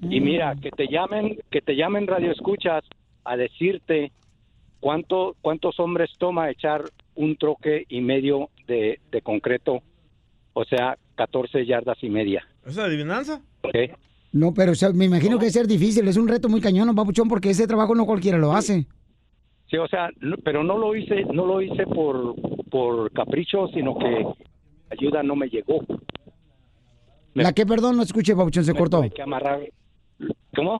Y mira, que te llamen, que te llamen radio escuchas a decirte cuánto, cuántos hombres toma echar un troque y medio de, de concreto, o sea, 14 yardas y media. ¿Es adivinanza? ¿ok? No, pero o sea, me imagino que es ser difícil, es un reto muy cañón, ¿no, papuchón, porque ese trabajo no cualquiera lo hace. Sí, o sea, no- pero no lo hice, no lo hice por, por capricho, sino que ayuda no me llegó. La que, perdón, no escuché, papuchón, se cortó. Hay que amarrar. ¿Cómo?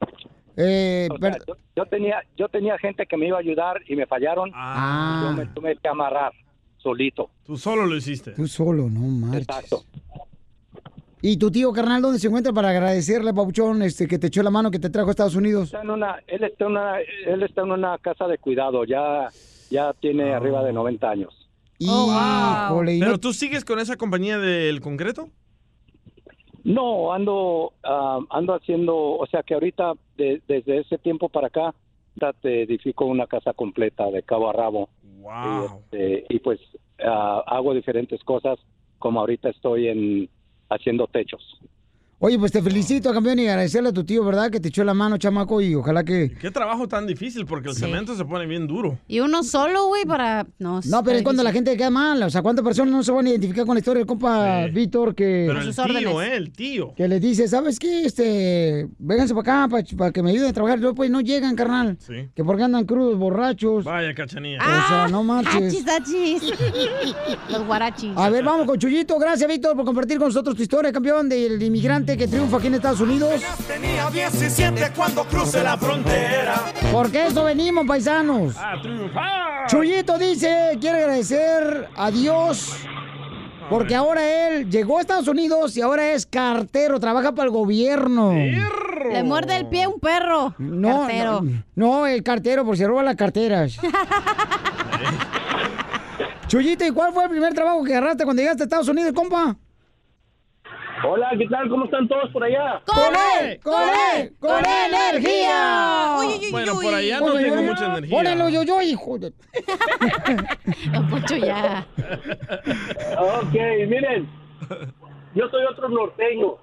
Eh, O sea, yo, yo tenía, yo tenía gente que me iba a ayudar y me fallaron. Ah. Yo me tuve que amarrar solito. Tú solo lo hiciste. Tú solo, no marches. Exacto. ¿Y tu tío, carnal, dónde se encuentra para agradecerle, papuchón, este, que te echó la mano, que te trajo a Estados Unidos? Está en una, él está en una, él está en una casa de cuidado. Ya, ya tiene arriba de 90 años. Híjole, y ¿Pero no- tú sigues con esa compañía del concreto? No, ando, ah, ando haciendo, o sea que ahorita de- desde ese tiempo para acá ya te edifico una casa completa de cabo a rabo. Wow. Y, este, y pues ah, hago diferentes cosas, como ahorita estoy en haciendo techos. Oye, pues te felicito, campeón, y agradecerle a tu tío, ¿verdad? Que te echó la mano, chamaco, y ojalá que... Qué trabajo tan difícil porque el cemento se pone bien duro. Y uno solo, güey, para... No, No, pero es cuando la gente queda mal. O sea, ¿cuántas personas no se van a identificar con la historia del compa Víctor que... Pero el tío, ¿eh? El tío. Que les dice, ¿sabes qué? Este, vénganse para acá para, que me ayuden a trabajar. Luego, pues, no llegan, carnal. Sí. Que porque andan crudos, borrachos. Vaya cachanilla. O sea, no marches. Achis, achis. Los guarachis. A ver, vamos con Chuyito. Gracias, Víctor, por compartir con nosotros tu historia, campeón, del inmigrante que triunfa aquí en Estados Unidos. Tenía 17 cuando crucé la frontera. Porque eso venimos, paisanos. A triunfar. Chuyito dice, quiere agradecer a Dios porque ahora él llegó a Estados Unidos y ahora es cartero, trabaja para el gobierno. Le muerde el pie un perro. No, Cartero. no, no, el cartero, por si roba las carteras. Chuyito, ¿y cuál fue el primer trabajo que agarraste cuando llegaste a Estados Unidos, compa? Hola, ¿qué tal? ¿Cómo están todos por allá? ¡Con él! ¡Con él! ¡Con energía! Bueno, por allá no Oye, tengo oye, mucha energía. Ponelo yo, yo, hijo de... Don Poncho, ya. Ok, miren, yo soy otro norteño,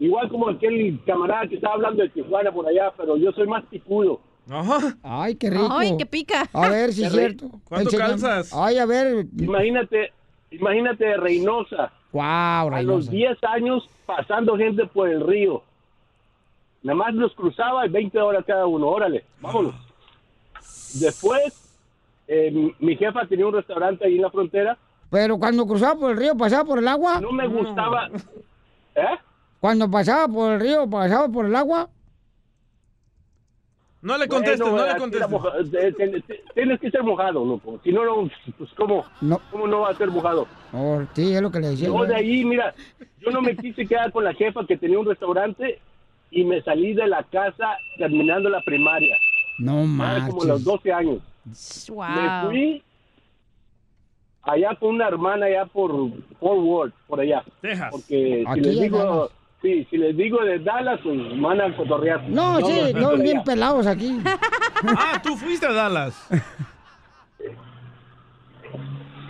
igual como aquel camarada que estaba hablando de Tijuana por allá, pero yo soy más picudo. Ajá. Ay, qué rico. Ay, que pica. A ver si es Qué cierto. ¿Cuánto calzas? Ay, a ver. Imagínate, imagínate Reynosa, Wow, a los Reynosa. 10 años pasando gente por el río. Nada más los cruzaba y 20 horas cada uno, órale, vámonos. Después, eh, mi jefa tenía un restaurante ahí en la frontera. Pero cuando cruzaba por el río, pasaba por el agua. No me gustaba. ¿Eh? Cuando pasaba por el río, pasaba por el agua. No le contestes, Bueno, no le contestes. moja- eh, ten- Tienes que ser mojado, loco. Si no, no, pues ¿cómo no, ¿cómo no va a ser mojado? Oh, sí, es lo que le decía. Yo de ahí, mira, yo no me quise quedar con la jefa que tenía un restaurante y me salí de la casa terminando la primaria. No manches. como a los 12 años. Me Wow. fui allá con una hermana allá por Fort Worth, por allá. Texas. Porque si les digo. Sí, si les digo de Dallas, pues van a cotorrear. No, sí, no, no, por bien pelados aquí. Ah, tú fuiste a Dallas.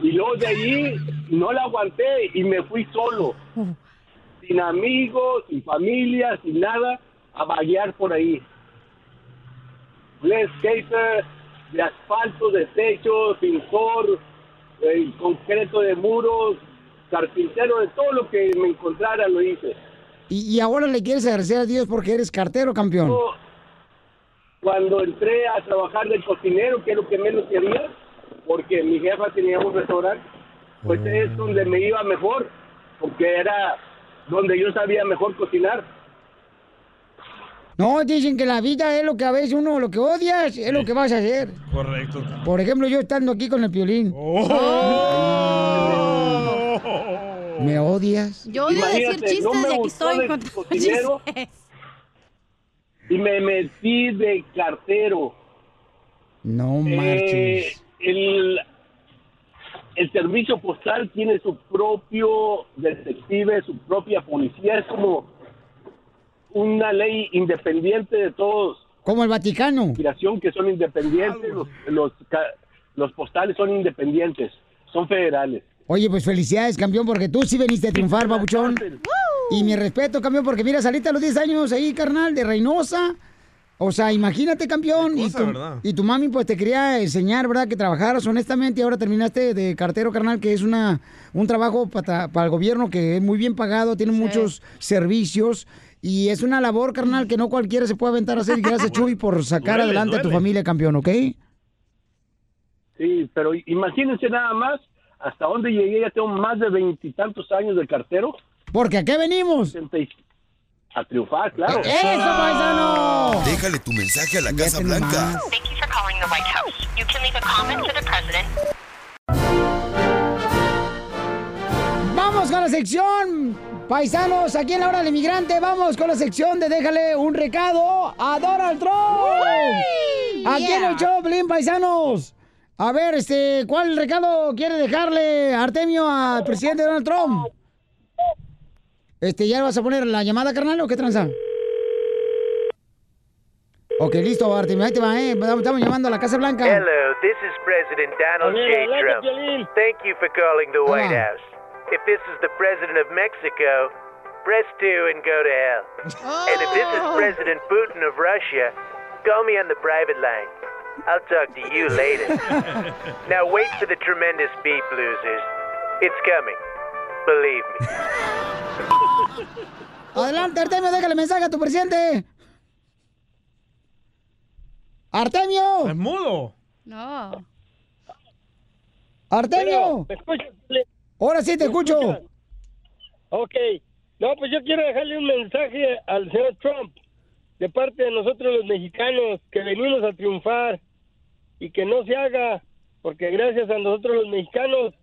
Y luego de ahí no la aguanté y me fui solo, sin amigos, sin familia, sin nada, a vaguear por ahí. Landscaper, de asfalto, de techo, pintor, eh, concreto de muros, carpintero, de todo lo que me encontrara lo hice. Y, y ahora le quieres agradecer a Dios porque eres cartero, campeón. Cuando entré a trabajar de cocinero, que es lo que menos quería, porque mi jefa tenía un restaurante, pues es donde me iba mejor, porque era donde yo sabía mejor cocinar. No, dicen que la vida es lo que a veces uno lo que odias es lo que vas a hacer. Correcto. Por ejemplo, yo estando aquí con el piolín. ¿Me odias? Yo odio decir Imagínate, chistes no me y aquí gustó estoy de contando cocinero. chistes. Y me metí de cartero. No Eh, el, el servicio postal tiene su propio detective, su propia policía. Es como una ley independiente de todos. Como el Vaticano. Que son independientes, los, los, los postales son independientes, son federales. Oye, pues felicidades, campeón, porque tú sí veniste a triunfar, babuchón. Y mi respeto, campeón, porque mira, saliste a los 10 años ahí, carnal, de Reynosa. O sea, imagínate, campeón. y, tu, ¿verdad? y tu mami, pues, te quería enseñar, ¿verdad? Que trabajaras honestamente y ahora terminaste de cartero, carnal, que es una un trabajo para, para el gobierno que es muy bien pagado, tiene muchos servicios. Y es una labor, carnal, que no cualquiera se puede aventar a hacer. Y gracias, Chuy, por sacar Duele, adelante a tu familia, campeón, ¿ok? Sí, pero imagínense nada más hasta dónde llegué. Ya tengo más de veintitantos años de cartero. Porque a qué venimos. A triunfar, claro. ¡Eso, paisano! Déjale tu mensaje a la Casa Blanca. Thank you for calling the White House. You can leave a comment for the president. Vamos con la sección, paisanos, aquí en la hora del inmigrante, vamos con la sección de déjale un recado a Donald Trump. Aquí en el show, paisanos. A ver, este, ¿cuál recado quiere dejarle Artemio al presidente Donald Trump? Este, ¿ya le vas a poner la llamada, carnal, o qué tranza? Ok, listo, Artemio, ahí te va, eh. Estamos llamando a la Casa Blanca. Hello, this is President Donald J. Trump. Thank you for calling the White Ah. House. If this is the President of Mexico, press 2 and go to hell. And if this is President Putin of Russia, call me on the private line. I'll talk to you later. now wait for the tremendous beep, losers. It's coming. Believe me. Adelante, Artemio, déjale mensaje a tu presidente. Artemio. Es mudo. No. Artemio. Ahora sí te escucho. Ok. No, pues yo quiero dejarle un mensaje al señor Trump de parte de nosotros los mexicanos que venimos a triunfar y que no se haga porque gracias a nosotros los mexicanos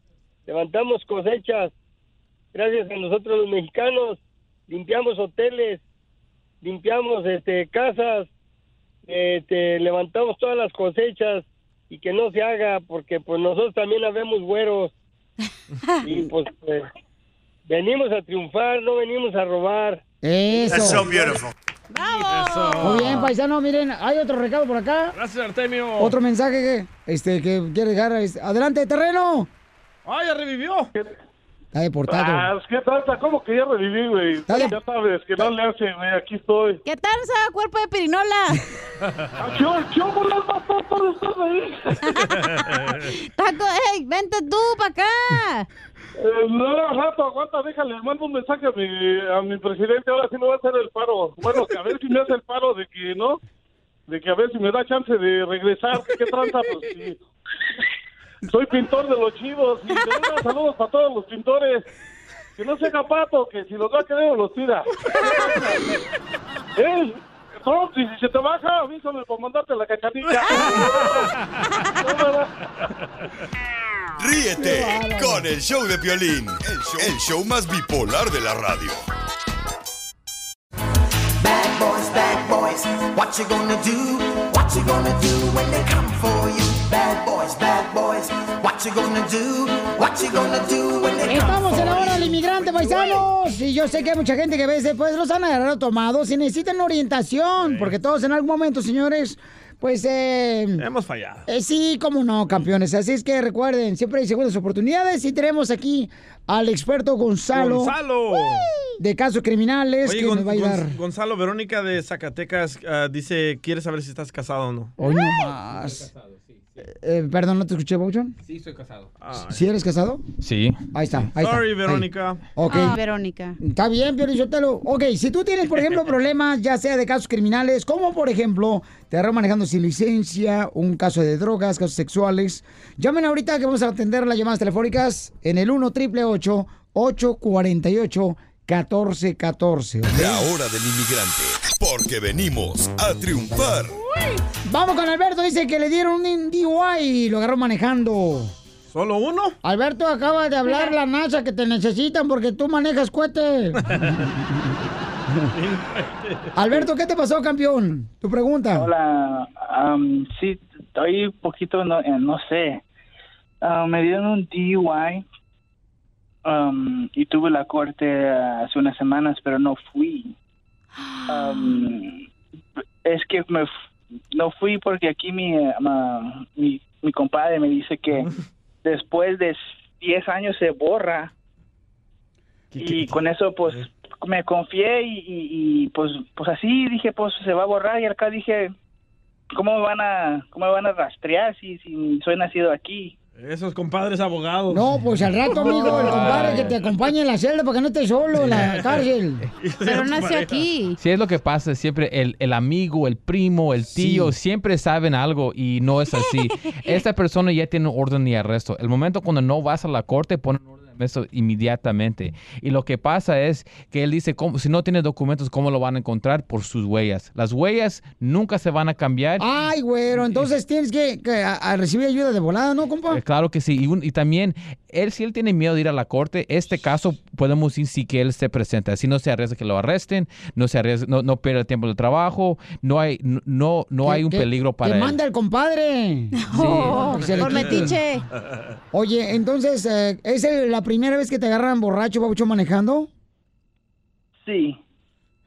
levantamos cosechas, gracias a nosotros los mexicanos limpiamos hoteles, limpiamos este casas, este, levantamos todas las cosechas y que no se haga porque pues nosotros también habemos güeros y pues, pues, venimos a triunfar, no venimos a robar. Eso. That's so beautiful. Muy bien, paisano, miren, hay otro recado por acá. Gracias, Artemio. Otro mensaje que, este, que quiere dejar. este, Adelante, terreno. ¡Ay, ya revivió! Está deportado. Ah, ¿qué tal? ¿Cómo que ya reviví, güey? Ya sabes, que no le hace, güey, aquí estoy. ¿Qué tal cuerpo de pirinola? ¿Qué, qué bolas pasó por estar ahí? Taco, hey, vente tú para acá. Eh, no, rato, aguanta, déjale, mando un mensaje a mi, a mi presidente, ahora sí no va a hacer el paro. Bueno, que a ver si me hace el paro de que, ¿no? De que a ver si me da chance de regresar, qué tranza, pues sí. Soy pintor de los chivos y de verdad, saludos para todos los pintores. Que no se haga pato, que si los va a querer los tira. ¡Ey! Trump, si se te baja, avísame para mandarte la cachanilla. Ríete con el show de Piolín, el show, el show más bipolar de la radio. Bad boys, bad boys, what you gonna do? What you gonna do when they come for you? Bad boys, bad boys, what you gonna do? What you gonna do when they come Estamos en la hora del inmigrante, paisanos. Y yo sé que hay mucha gente que a veces pues los han agarrado tomados y necesitan orientación. Porque todos en algún momento, señores, pues... Eh, Hemos fallado. eh, sí, cómo no, campeones. Así es que recuerden, siempre hay segundas oportunidades. Y tenemos aquí al experto Gonzalo. Gonzalo. De casos criminales Oye, que Gon- nos va a ayudar. Gon- Gonzalo, Verónica de Zacatecas ah, dice, quiere saber si estás casado o no. Hoy no más. Eh, perdón, no te escuché, Bauchón. Sí, estoy casado. ¿Sí eres casado? Sí. Ahí está, ahí está. Sorry, Ahí. Verónica. Ok. Ah, Verónica. Está bien, Lizotelo. Ok, si tú tienes, por ejemplo, problemas, ya sea de casos criminales, como por ejemplo, te agarran manejando sin licencia, un caso de drogas, casos sexuales, llamen ahorita que vamos a atender las llamadas telefónicas en el 1 triple 848 1414 La hora del inmigrante, porque venimos a triunfar. Vamos con Alberto, dice que le dieron un DUI y lo agarró manejando. ¿Solo uno? Alberto, acaba de hablar la NASA que te necesitan porque tú manejas cohete. Alberto, ¿qué te pasó, campeón? Tu pregunta. Hola, am, sí, estoy un poquito, no, eh, no sé. Ah, me dieron un DUI am, y tuve la corte hace unas semanas, pero no fui. Am, es que me, no fui porque aquí mi, eh, ma- mi, mi compadre me dice que después de 10 años se borra. Y con eso, pues, me confié y, y- y, pues, pues así dije, pues se va a borrar y acá dije, ¿cómo me van a, cómo me van a rastrear si, si soy nacido aquí? Esos compadres abogados. No, pues al rato, amigo, el compadre que te acompañe en la celda para que no estés solo en la cárcel. Pero nació aquí. Sí, es lo que pasa. Siempre el, el amigo, el primo, el tío, siempre saben algo y no es así. Esta persona ya tiene un orden de arresto. El momento cuando no vas a la corte, ponen orden arresto inmediatamente. Y lo que pasa es que él dice, ¿cómo- si no tiene documentos, ¿cómo lo van a encontrar? Por sus huellas. Las huellas nunca se van a cambiar. Ay, güero, entonces tienes que, que a- a recibir ayuda de volada, ¿no, compa? Eh, Claro que sí. Y, un- y también, él, si él tiene miedo de ir a la corte, este caso podemos decir sí que él se presenta. Si no se arriesga que lo arresten, no se arriesga, no, no pierde el tiempo de trabajo, no hay, no, no hay un peligro para que él. manda el compadre. Oh, se le por metiche. Oye, entonces, eh, ¿es el- la primera vez que te agarran borracho, babucho, manejando? Sí.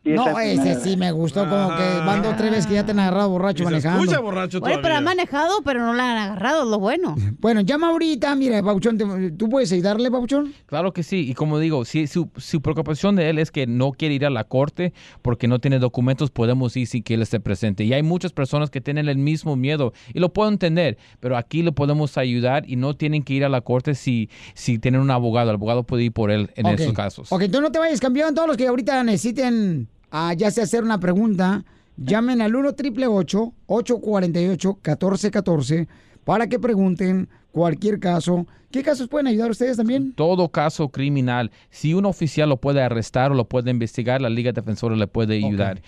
No, es ese sí me gustó, como que van dos tres veces que ya te han agarrado borracho manejando. Bueno, pero ha manejado, pero no la han agarrado, es lo bueno. Bueno, llama ahorita, mira, Pabuchón, te- ¿tú puedes ayudarle, Pabuchón? Claro que sí, y como digo, si su, su preocupación de él es que no quiere ir a la corte porque no tiene documentos, podemos ir sin que él esté presente. Y hay muchas personas que tienen el mismo miedo y lo puedo entender, pero aquí lo podemos ayudar y no tienen que ir a la corte si, si tienen un abogado. El abogado puede ir por él en Ok. esos casos. Ok, tú no te vayas, campeón. Todos los que ahorita necesiten ah, ya sea hacer una pregunta, llamen al 1 triple 848 1414 para que pregunten cualquier caso. ¿Qué casos pueden ayudar ustedes también? Todo caso criminal, si un oficial lo puede arrestar o lo puede investigar, la Liga Defensora le puede ayudar.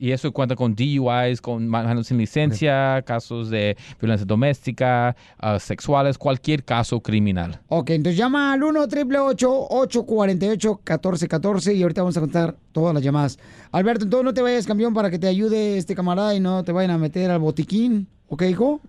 Y eso cuenta con DUIs, con manejando sin licencia, casos de violencia doméstica, ah, sexuales, cualquier caso criminal. Ok, entonces llama al 1 triple 848 1414 y ahorita vamos a contar todas las llamadas. Alberto, entonces no te vayas, campeón, para que te ayude este camarada y no te vayan a meter al botiquín. ¿Ok, hijo?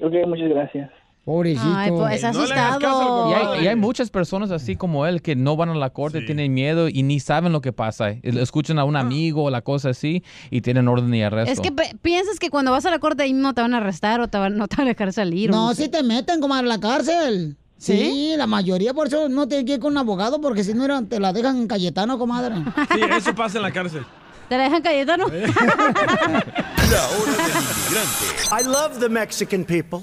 Ok, muchas gracias. Pobrecito. Ay, pues, Y asustado. hay, y hay muchas personas así como él que no van a la corte, tienen miedo y ni saben lo que pasa. Escuchan a un amigo o la cosa así y tienen orden de arresto. Es que piensas que cuando vas a la corte ahí no te van a arrestar o te van, no te van a dejar salir. No, sé. si te meten como a la cárcel. ¿Sí? la mayoría por eso no tiene que ir con un abogado porque si no era- te la dejan en Cayetano, comadre. Sí, eso pasa en la cárcel. ¿Te la dejan Cayetano? La hora del inmigrante. I love the Mexican people.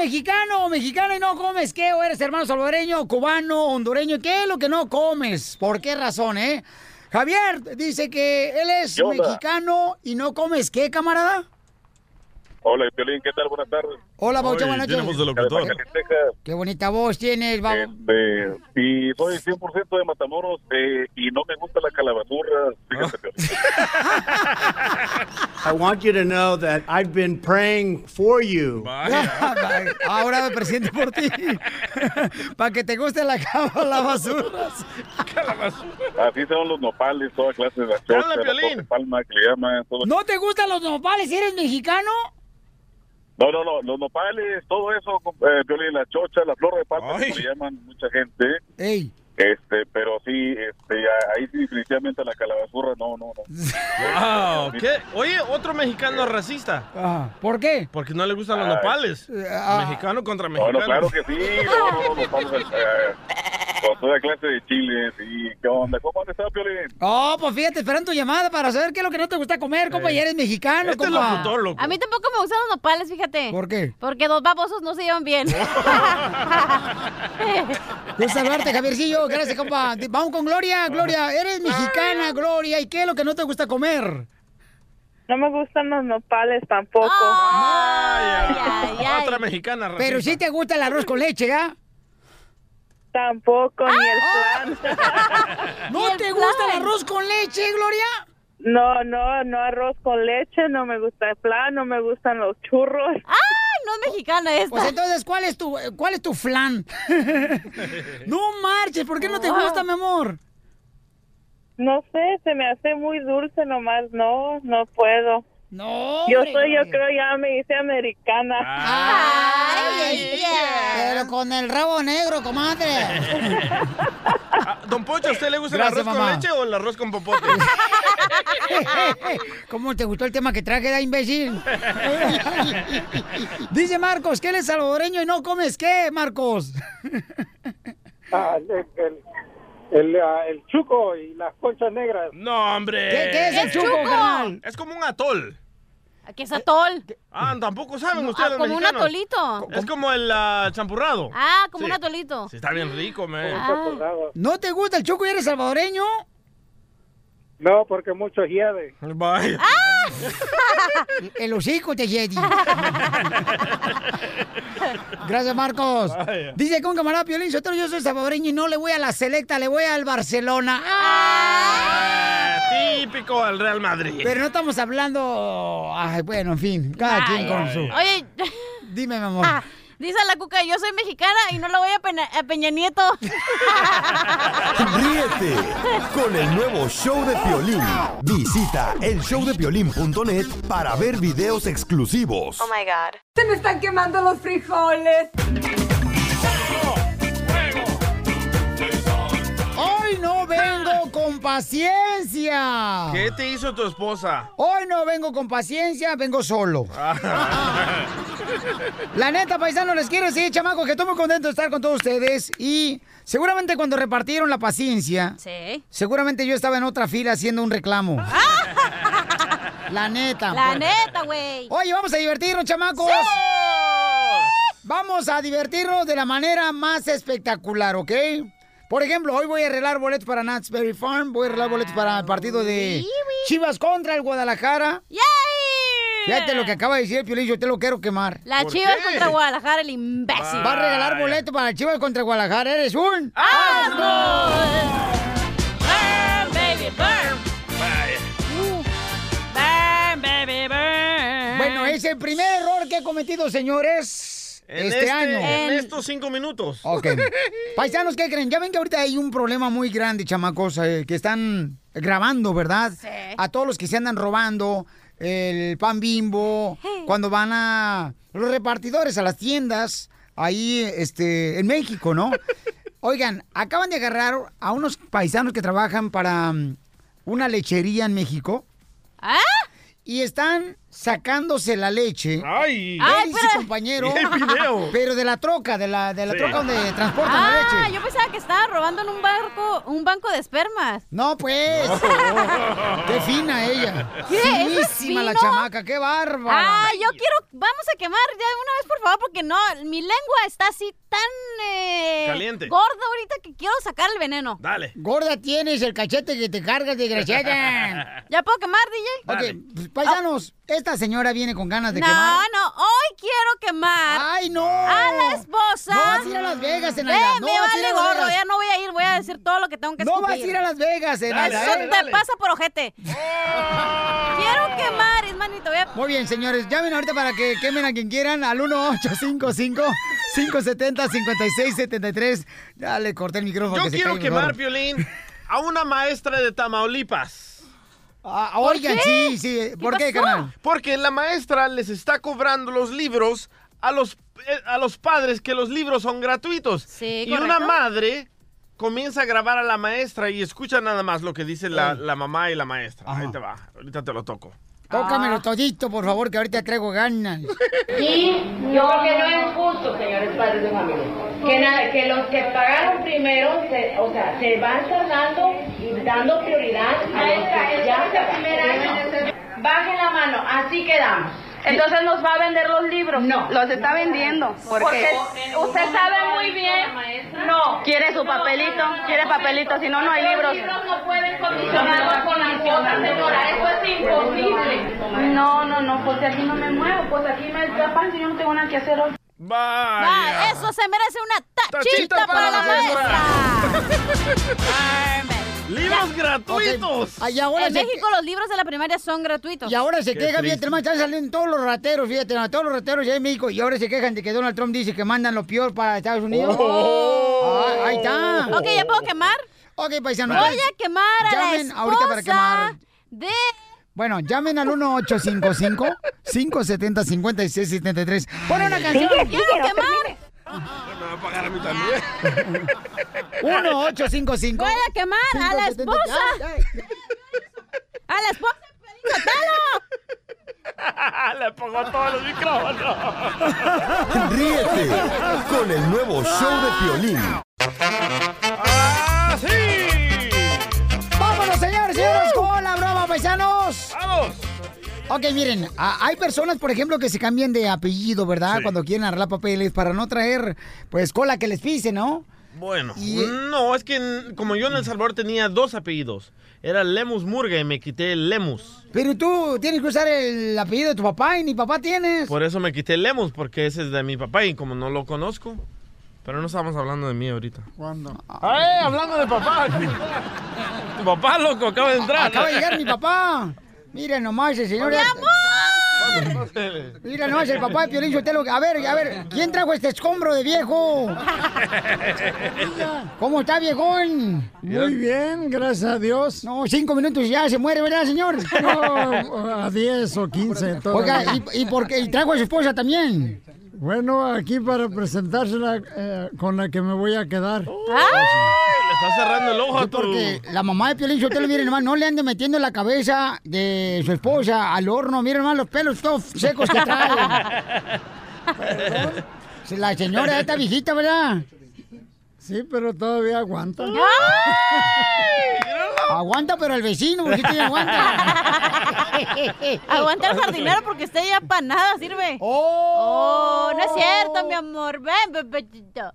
Mexicano o mexicano y no comes qué, o eres hermano salvadoreño, cubano, hondureño, ¿qué es lo que no comes? ¿Por qué razón, eh? Javier dice que él es mexicano y no comes qué, camarada. Hola, Piolín, ¿qué tal? Buenas tardes. Hola, Paucho, buenas noches. Qué bonita voz tienes, babo. Este, y soy 100% de Matamoros eh, y no me gusta la calabazurra. Fíjate, Piolín. I want you to know that I've been praying for you. Ahora me presento por ti. Para que te guste la cama, la basura. Así son los nopales, toda clase de la chocha, la de palma que le llaman. Todo. ¿No te gustan los nopales si eres mexicano? No, no, no, los nopales, todo eso, eh, la chocha, la flor de palma, que le llaman mucha gente. Ey. Este, pero sí, este, ahí sí definitivamente la calabazurra, no, no, no. Wow, ¿qué? Oye, otro mexicano racista. ¿Por qué? Porque no le gustan los nopales. ah. Mexicano contra No, mexicano. no, claro que sí, no, no, eh, Con toda clase de chiles y ¿qué onda? ¿Cómo han estado, Piolín? Oh, pues fíjate, esperando tu llamada para saber qué es lo que no te gusta comer, compa, y eres mexicano, Este compa. A mí tampoco me gustan los nopales, fíjate. ¿Por qué? Porque dos babosos no se llevan bien. Gusto saludarte, Javiercillo. Gracias, compa. Vamos con Gloria. Gloria, eres mexicana, Gloria. ¿Y qué es lo que no te gusta comer? No me gustan los nopales tampoco. Otra mexicana. Pero racista. sí te gusta el arroz con leche, ¿ya? Tampoco, ni el flan. ¿No te gusta el arroz con leche, Gloria? No, no, no arroz con leche, no me gusta el flan, no me gustan los churros. ¡Ay, no es mexicana esta! Pues entonces, ¿cuál es tu, cuál es tu flan? no marches, ¿por qué no te Ah. gusta, mi amor? No sé, se me hace muy dulce nomás, no, no puedo. No, Yo hombre, soy, yo creo ya me hice americana. Ay, Pero con el rabo negro, comadre. Ah, Don Pocho, ¿a usted le gusta Gracias, el arroz mamá. con leche o el arroz con popote? ¿Cómo te gustó el tema que traje, da imbécil? Dice Marcos que él es salvadoreño y no comes qué, Marcos. Ah, el, el, el, ah, el chuco y las conchas negras. No, hombre. ¿Qué- qué es el ¿Qué chuco, chuco? carnal? Es como un atol. ¿Qué es atol? Ah, tampoco saben No, ustedes ah, como un atolito. Es como el ah, champurrado. Ah, como Sí. un atolito. Sí, está bien rico, me. ¿No te gusta el chuco y eres salvadoreño? No, porque mucho hiede. Vaya. El hocico te Jedi. Gracias, Marcos. Vaya. Dice con camarada Piolín, yo soy salvadoreño y no le voy a la selecta, le voy al Barcelona. Ah, típico al Real Madrid. Pero no estamos hablando... Ay, bueno, en fin, cada quien con su... Oye, Dime, mi amor. ah, dice la cuca, yo soy mexicana y no la voy a, Peña, a Peña Nieto. Ríete con el nuevo show de Piolín. Visita elshowdepiolín.net para ver videos exclusivos. Oh my god. Se me están quemando los frijoles. Hoy no vengo con paciencia. ¿Qué te hizo tu esposa? Hoy no vengo con paciencia, vengo solo. La neta, paisano, les quiero decir, chamaco, que estoy muy contento de estar con todos ustedes. Y seguramente cuando repartieron la paciencia, Sí. seguramente yo estaba en otra fila haciendo un reclamo. La neta. La pues. neta, güey. Oye, vamos a divertirnos, chamacos. Vamos a divertirnos de la manera más espectacular, ¿ok? Por ejemplo, hoy voy a arreglar boletos para Knott's Berry Farm, voy a arreglar boletos para el partido de Chivas contra el Guadalajara. ¡Yay! Fíjate lo que acaba de decir el Piolín, yo te lo quiero quemar. La Chivas contra Guadalajara, el imbécil. Va a regalar boleto para Chivas contra Guadalajara, eres un... ¡Asno! Burn, baby, burn. Burn, baby, burn. Bueno, es el primer error que he cometido, señores, En este, año. En estos cinco minutos. Ok. Paisanos, ¿qué creen? Ya ven que ahorita hay un problema muy grande, chamacos, eh, que están grabando, ¿verdad? Sí. A todos los que se andan robando el pan bimbo, cuando van a los repartidores a las tiendas, ahí este, en México, ¿no? Oigan, acaban de agarrar a unos paisanos que trabajan para mm, una lechería en México. ¿Ah? Y están sacándose la leche. ¡Ay! Él Ay, y su pero- compañero. Y el video. Pero de la troca, de la, de la Sí. troca donde transportan la Ah, leche. yo pensaba que estaba robando en un barco, un banco de espermas. No, pues. Qué fina ella. ¿Qué? ¿Eso es Finísima la chamaca, qué bárbara. Ah, yo quiero, vamos a quemar ya de una vez, por favor, porque no, mi lengua está así tan eh, Caliente. gorda ahorita que quiero sacar el veneno. Dale. Gorda tienes el cachete que te cargas, desgraciada. ¿Ya puedo quemar, DJ? ok, pues, paisanos, esta señora viene con ganas de no, quemar. no, hoy quiero quemar ¡Ay, no! a la esposa. No vas a ir a Las Vegas en Eh. No me vas a ir vale a Las gorro, Vegas. ya no voy a ir, voy a decir todo lo que tengo que No vas a ir a Las Vegas, en Dale, Navidad, Eso ¿eh? te dale. pasa por ojete. Quiero quemar, hermanito. Voy a... Muy bien, señores, llamen ahorita para que quemen a quien quieran al 1-855-570-5673. Dale, corté el micrófono. Yo que quiero quemar. Piolín, a una maestra de Tamaulipas. Ah, oigan, sí, sí. ¿Por qué, pasó? carnal? Porque la maestra les está cobrando los libros a los, eh, a los padres que los libros son gratuitos. Sí, y una madre comienza a grabar a la maestra y escucha nada más lo que dice la, la mamá y la maestra. Ajá. Ahí te va, ahorita te lo toco. Tócamelo todito, por favor, que ahorita traigo ganas. Y yo creo que no es justo, señores padres de familia, que, na- que los que pagaron primero, se, o sea, se van tardando y dando prioridad a los que ya se primer año. Bajen la mano, así quedamos. Entonces nos va a vender los libros. No. Los está vendiendo. Porque, Porque usted sabe muy bien. No. Quiere su papelito, quiere papelito, si no, no hay libros. Los libros no pueden condicionarlos con las cosas, señora. Eso es imposible. No, no, no, pues de aquí no me muevo, pues aquí me tapan si yo no tengo nada que hacer hoy. Va, eso se merece una tachita, para, la maestra. ¡Libros gratuitos! Ay, ahora en se- México los libros de la primaria son gratuitos. Y ahora se quejan, fíjate, hermano, están saliendo todos los rateros, fíjate, a todos los rateros ya en México. Y ahora se quejan de que Donald Trump dice que mandan lo peor para Estados Unidos. Oh. Ah, ahí está. Ok, ¿ya puedo quemar? Ok, paisano. Voy a quemar a la Llamen esposa ahorita para quemar. de... Bueno, llamen al 1855-570-5673. Pon una canción. ¿Quiero quemar? Me va a pagar a mí también. 1855. Voy a quemar a la esposa. A la esposa Sotelo. Le pongo todos los micrófonos. Ríete con el nuevo show de Piolín. ¡Ah, sí! ¡Vámonos, señores, señores, con la broma, paisanos! ¡Vamos! Ok, miren, a- hay personas, por ejemplo, que se cambian de apellido, ¿verdad? Sí. Cuando quieren arreglar papeles para no traer, pues, cola que les pise, ¿no? Bueno, Y- no, es que como yo en El Salvador tenía dos apellidos. Era Lemus Murga y me quité el Lemus. Pero tú tienes que usar el apellido de tu papá y ni papá tienes. Por eso me quité el Lemus, porque ese es de mi papá y como no lo conozco. Pero no estamos hablando de mí ahorita. ¿Cuándo? ¡Ay, hablando de papá! tu papá, loco, acaba de entrar. Acaba de llegar mi papá. Mira nomás el señor. Mira nomás el papá de Piolín Sotelo. A ver, a ver, ¿quién trajo este escombro de viejo? ¿Cómo está, viejón? Muy bien, gracias a Dios. No, cinco minutos y ya se muere, ¿verdad, señor? No, a 10 o 15. Oiga, ¿y, y por qué? ¿Y trajo a su esposa también? Bueno, aquí para presentársela eh, con la que me voy a quedar. Le está cerrando el ojo a tu... porque la mamá de Piolín Sotelo, miren nomás, no le ande metiendo la cabeza de su esposa al horno. Miren nomás los pelos todos secos que trae. La señora ya está viejita, ¿verdad? Sí, pero todavía aguanta. Aguanta, pero el vecino, porque tiene aguanta. Aguanta el jardinero porque usted ya para nada sirve. Oh. no es cierto, mi amor. Ven, bebecito.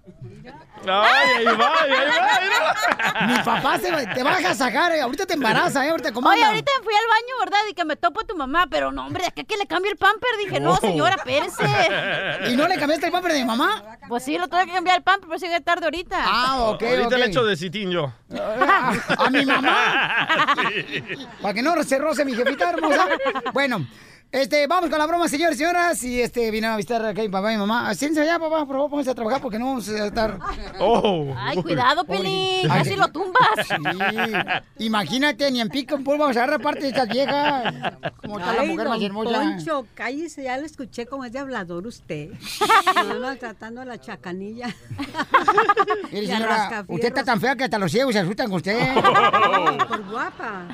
Ay, ahí va, ahí va. Mi papá se, va- te vas a sacar, eh. ahorita te embaraza, ¿eh? Ahorita, ¿cómo Oye, ahorita fui al baño, ¿verdad? Y que me topo tu mamá, pero no, hombre, ¿de qué que le cambio el pamper? Dije, no, Oh. señora, espérese. ¿Y no le cambiaste el pamper de mi mamá? Pues sí, lo tuve que cambiar el pamper, pero sigue tarde ahorita. Ah, ok, Ahorita le echo de citín yo. A mi mamá. Para que no se roce mi jefita hermosa. Bueno, este, vamos con la broma, señores y señoras. Y este, vino a visitar acá mi papá y mi mamá. Siéntense allá, papá, por favor, pónganse a trabajar porque no vamos a estar. Oh. Ay, cuidado, Pelín. Ay, Casi sí. lo tumbas. Sí. Imagínate, ni en pico en polvo vamos a agarrar parte de estas viejas. Como está la mujer más hermosa. Poncho, cállese, ya lo escuché como es de hablador usted. No, maltratando a la chacanilla. Mire, a señora, usted está tan fea que hasta los ciegos se asustan con usted. Por guapa.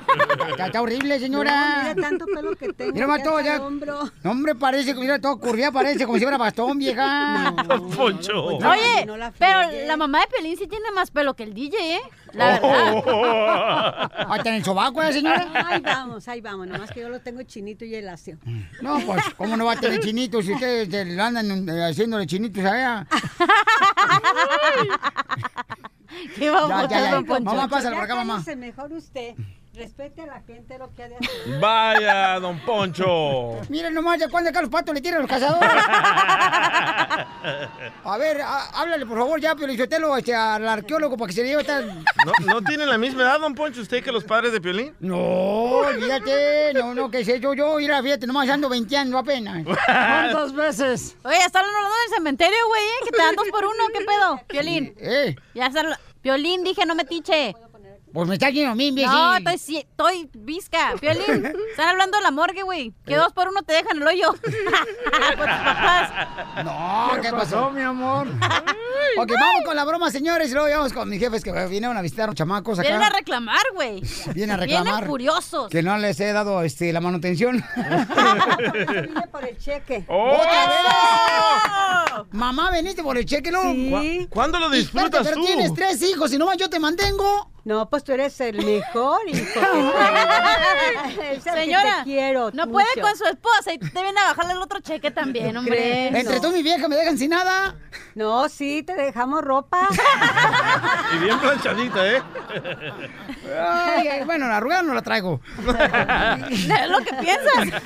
Está, está horrible, señora. No, mire tanto pelo que tengo. Mira, más ya. hombro. No, hombre, parece, mira, todo curvía, parece como si fuera bastón, vieja. Poncho. Oye, no la pero la mamá de Pelín sí tiene más pelo que el DJ, ¿eh? La verdad. Hasta en el sobaco, ¿eh, señora? Ahí vamos, ahí vamos. Nomás que yo lo tengo chinito y elástico. No, pues, ¿cómo no va a tener chinitos si ustedes le andan eh, haciéndole chinitos a ella? ¿Qué vamos Ya, a ya, ya. Mamá, pásale por acá, mamá. mejor usted. Respete a la gente lo que ha de hacer. Vaya, don Poncho. Miren nomás, ¿de cuándo acá los patos le tiran a los cazadores? A ver, a- háblale, por favor, ya, Piolichotelo, este, al arqueólogo para que se le lleve esta... ¿No, ¿No tiene la misma edad, don Poncho, usted que los padres de Piolín? No, fíjate, no, no, que sé yo, yo, mira, fíjate, nomás ando 20 años apenas. ¿Cuántas veces? Oye, ya están hablando del cementerio, güey, ¿eh? Que te dan dos por uno, ¿qué pedo? Piolín. Eh, Ya está. Piolín, dije, no me tiche. Pues me está yendo a mí, imbécil. No, estoy, sí- estoy visca. Violín, están hablando de la morgue, güey. Que dos por uno te dejan el hoyo. Por tus papás. No, ¿qué pasó, mi amor? ok, vamos con la broma, señores, y luego vamos con mis jefes que vinieron a visitar a los chamacos acá. Vienen a reclamar, güey. Vienen a reclamar. Vienen furiosos. Que no les he dado este, la manutención. Vine por el cheque. ¡Oh! ¡Otra vez! Mamá, veniste por el cheque, ¿no? Sí. ¿Cuándo lo disfrutas espérate, pero tú? tienes tres hijos y nomás yo te mantengo. No, pues tú eres el mejor hijo. Es Señora, te quiero no mucho. puede con su esposa y te viene a bajarle el otro cheque también, hombre. Entre tú y mi vieja me dejan sin nada. No, sí, te dejamos ropa. Y bien planchadita, ¿eh? Ay, ay, bueno, la arrugada no la traigo. Es lo que piensas.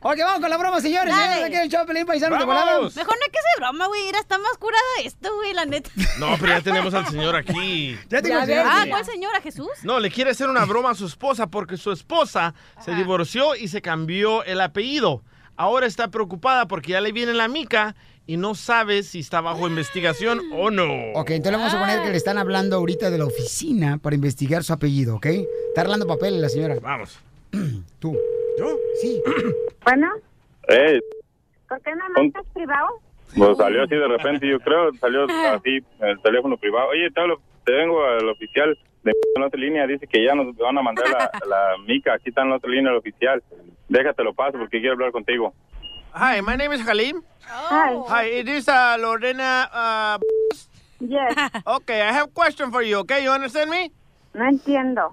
ok, vamos con la broma, señores. Aquí el show, Pelín Paisano. Mejor no hay que hacer broma, güey. Mira, está más curada esto, güey, la neta. No, pero ya tenemos al señor aquí. Ya tengo Ya Ah. ¿cuál señora, Jesús? No, le quiere hacer una broma a su esposa porque su esposa se divorció y se cambió el apellido. Ahora está preocupada porque ya le viene la mica y no sabe si está bajo investigación o no. Ok, entonces le vamos a poner que le están hablando ahorita de la oficina para investigar su apellido, ¿ok? Está arreglando papeles la señora. Vamos. Tú. ¿Yo? Sí. Bueno, Ey, ¿por qué no Son- marcas privado? pues salió así de repente, yo creo, salió así en el teléfono privado. Oye, te, hablo- te vengo al oficial de en otra línea, dice que ya nos van a mandar la, la mica, aquí está en la otra línea el oficial. Déjatelo paso porque quiero hablar contigo. Hi, my name is Halim. Hi. Hi, it is uh, Lorena. Uh, Yes. okay, I have a question for you. Okay, you understand me? No entiendo.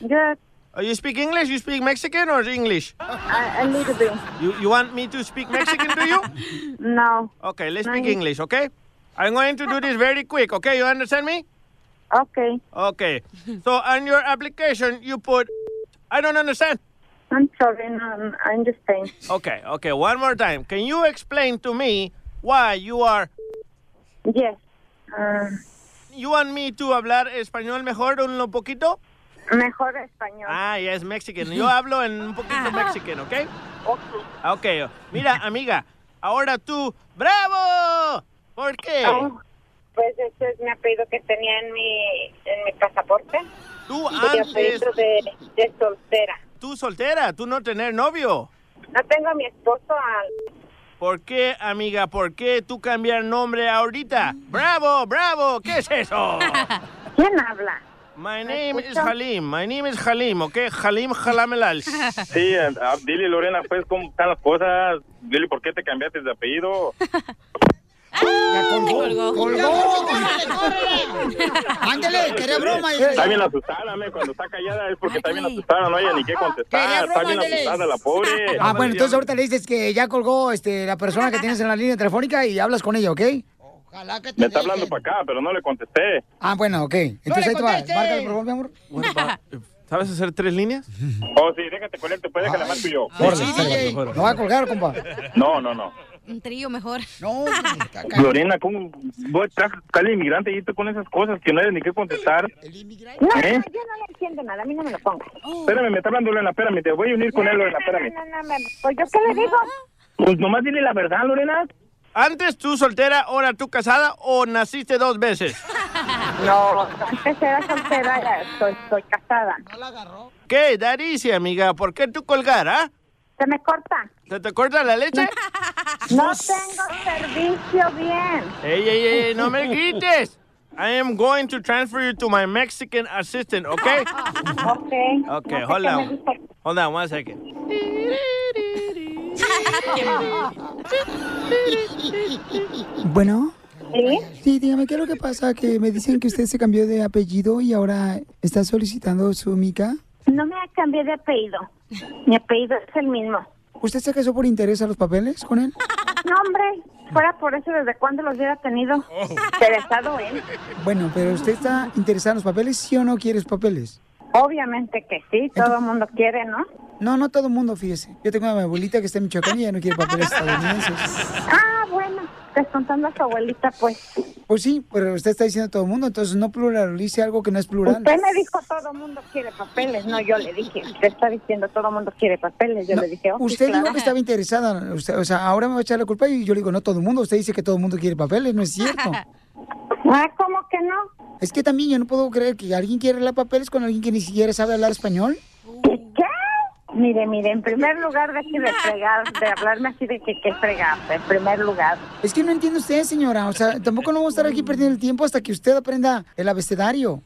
Good. Uh, you speak English? You speak Mexican or English? A, a little bit. You you want me to speak Mexican to you? No. Okay, let's No, speak English. Okay, I'm going to do this very quick. Okay, you understand me? Okay. Okay. So on your application, you put. I don't understand. I'm sorry. No, I understand. Okay, okay. One more time. Can you explain to me why you are? Yes. Uh, You want me to hablar español mejor un poquito? mejor español. Ah, yes, Mexican. Yo hablo en un poquito Mexican, ¿ok? Ok. Mira, amiga, ahora tú, ¡bravo! ¿Por qué? Oh, pues ese es mi apellido que tenía en mi, en mi pasaporte. Tú Mi antes, apellido de, de soltera. tú soltera, tú no tener novio. No tengo a mi esposo al... ¿Por qué, amiga? ¿Por qué tú cambiar nombre ahorita? ¡Bravo, bravo! ¿Qué es eso? ¿Quién habla? My name is Halim. My name is Halim, ¿ok? Halim Halamelal. Sí, dile Lorena, pues, ¿cómo están las cosas? Dile, ¿por qué te cambiaste de apellido? Ya colgó. ¡Colgó! Ándele, quería broma. Está bien asustada, me, cuando está callada es porque está bien asustada, no hay ni qué Quería contestar. Está broma, bien ándele. asustada la pobre. Ah, bueno, entonces ahorita le dices que ya colgó este, la persona que tienes en la línea telefónica y hablas con ella, ¿ok? Me está hablando para acá, pero no le contesté. Ah, bueno, ok. Entonces ahí te va. Márcale, por favor, mi amor. ¿Sabes hacer tres líneas? Oh, sí, déjate conecte, pues déjale más yo. Órale, DJ. No va a colgar, compa. No, no, no. Un trío mejor. No, Lorena, ¿cómo voy a estar al inmigrante y tú con esas cosas que no hay ni qué contestar? No, ¿Eh? no, yo no le entiendo nada. A mí no me lo pongas. Espérame, me está hablando Lorena, espérame, te voy a unir con él, Lorena, espérame. No, no, no, pues yo qué le digo. Pues nomás dile la verdad, Lorena. ¿Antes tú soltera, ahora tú casada o naciste dos veces? No, antes era soltera, ya estoy, estoy casada. ¿Qué, Daricia, amiga? ¿Por qué tú colgar, ah? Se me corta. ¿Se te corta la leche? No tengo servicio bien. ¡Ey, ey, ey! ¡No me grites! I am going to transfer you to my Mexican assistant, okay? Okay. Okay, hold on. Hold on one second. Bueno. ¿Sí? Sí, dígame, ¿qué es lo que pasa? Que me dicen que usted se cambió de apellido y ahora está solicitando su mica. No me cambié de apellido. Mi apellido es el mismo. ¿Usted se casó por interés a los papeles con él? No, hombre, fuera por eso, ¿desde cuándo los hubiera tenido? Interesado en. Bueno, pero usted está interesado en los papeles, ¿sí o no quiere los papeles? Obviamente que sí, todo el mundo quiere, ¿no? No, no todo el mundo, fíjese. Yo tengo a mi abuelita que está en Michoacán y ella no quiere papeles estadounidenses. Ah, bueno, descontando a su abuelita, pues. Pues sí, pero usted está diciendo todo el mundo, entonces no pluralice algo que no es plural. Usted me dijo todo mundo quiere papeles, no, yo le dije. Usted está diciendo todo mundo quiere papeles, yo No, le dije, oh, usted claro. dijo que estaba interesada, usted- o sea, ahora me va a echar la culpa y yo le digo, no todo el mundo, usted dice que todo el mundo quiere papeles, no es cierto. Ah, ¿cómo que no? Es que también yo no puedo creer que alguien quiere arreglar papeles con alguien que ni siquiera sabe hablar español. Mire, mire, en primer lugar, deje de fregar, de hablarme así de que qué fregarse, en primer lugar. Es que no entiende usted, señora. O sea, tampoco no vamos a estar aquí perdiendo el tiempo hasta que usted aprenda el abecedario.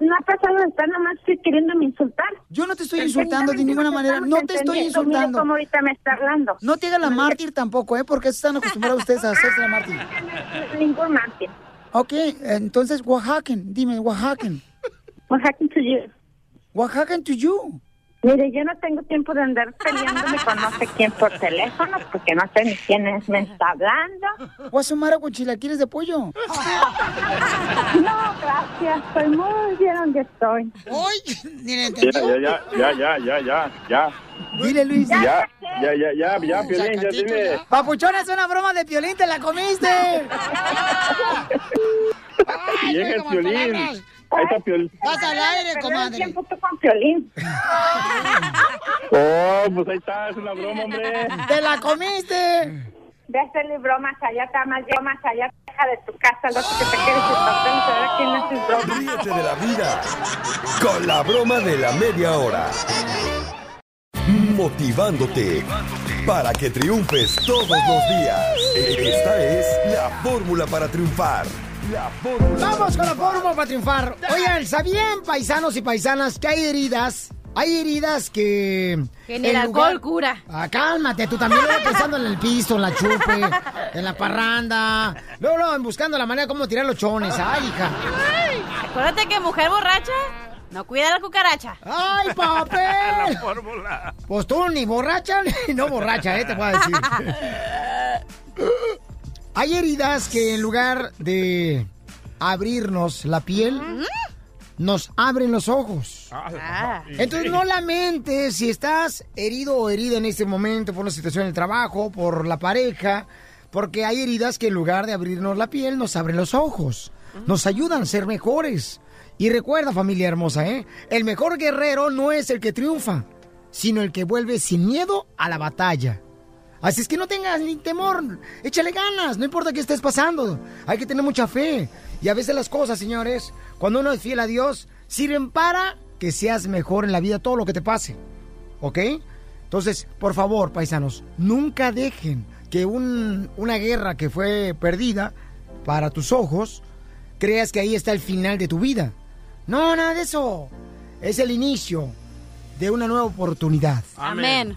No ha pasado está nomás estoy queriéndome insultar. Yo no te estoy insultando de ninguna manera. No te estoy entendiendo, mire insultando. cómo ahorita me está hablando. No te haga la mártir tampoco, ¿eh? Porque están acostumbrados ustedes a hacerse la mártir. Ningún mártir. Ok, entonces, Oaxacan. Dime, Oaxacan. Oaxacan to you. Oaxacan to you. Mire, yo no tengo tiempo de andar peleándome con no sé quién por teléfono, porque no sé ni quién es, me está hablando. Guasumara con chilaquiles de pollo. No, gracias, estoy muy bien donde estoy. Mire, Ya, ya, ya, ya, ya, ya, ya, ya. Dile, Luis. Ya, ya, ya, ya, ya, Piolín, ya dile. Papuchón, es una broma de piolín, te la comiste. El Piolín. Ahí está Piolín. Vas al aire, comadre. tiempo tú con Piolín? Oh, pues ahí está, es una broma, hombre. ¡Te la comiste! Ve a hacerle bromas allá, está más bromas allá, deja de tu casa, lo que te quieres saber quién hace bromas. Ríete de la vida con la broma de la media hora. Motivándote para que triunfes todos los días. Esta es la fórmula para triunfar. La fórmula. Vamos con la fórmula para triunfar. Oigan, ¿sabían, paisanos y paisanas, que hay heridas? Hay heridas que... Que ni el en alcohol cura. Ah, cálmate, tú también luego pensando en el piso, en la chupe, en la parranda. Luego, luego buscando la manera de cómo tirar los chones. Ay, hija. Ay, acuérdate que mujer borracha no cuida la cucaracha. ¡Ay, papel! La fórmula. Pues tú ni borracha ni no borracha, ¿eh? Te voy a decir. Hay heridas que en lugar de abrirnos la piel, nos abren los ojos. Ah. Entonces no lamentes si estás herido o herida en este momento por una situación en el trabajo, por la pareja, porque hay heridas que en lugar de abrirnos la piel nos abren los ojos, nos ayudan a ser mejores. Y recuerda familia hermosa, ¿eh? El mejor guerrero no es el que triunfa, sino el que vuelve sin miedo a la batalla. Así es que no tengas ni temor, échale ganas, no importa qué estés pasando, hay que tener mucha fe. Y a veces las cosas, señores, cuando uno es fiel a Dios, sirven para que seas mejor en la vida todo lo que te pase. ¿Ok? Entonces, por favor, paisanos, nunca dejen que un- una guerra que fue perdida para tus ojos, creas que ahí está el final de tu vida. No, nada de eso. Es el inicio de una nueva oportunidad. Amén.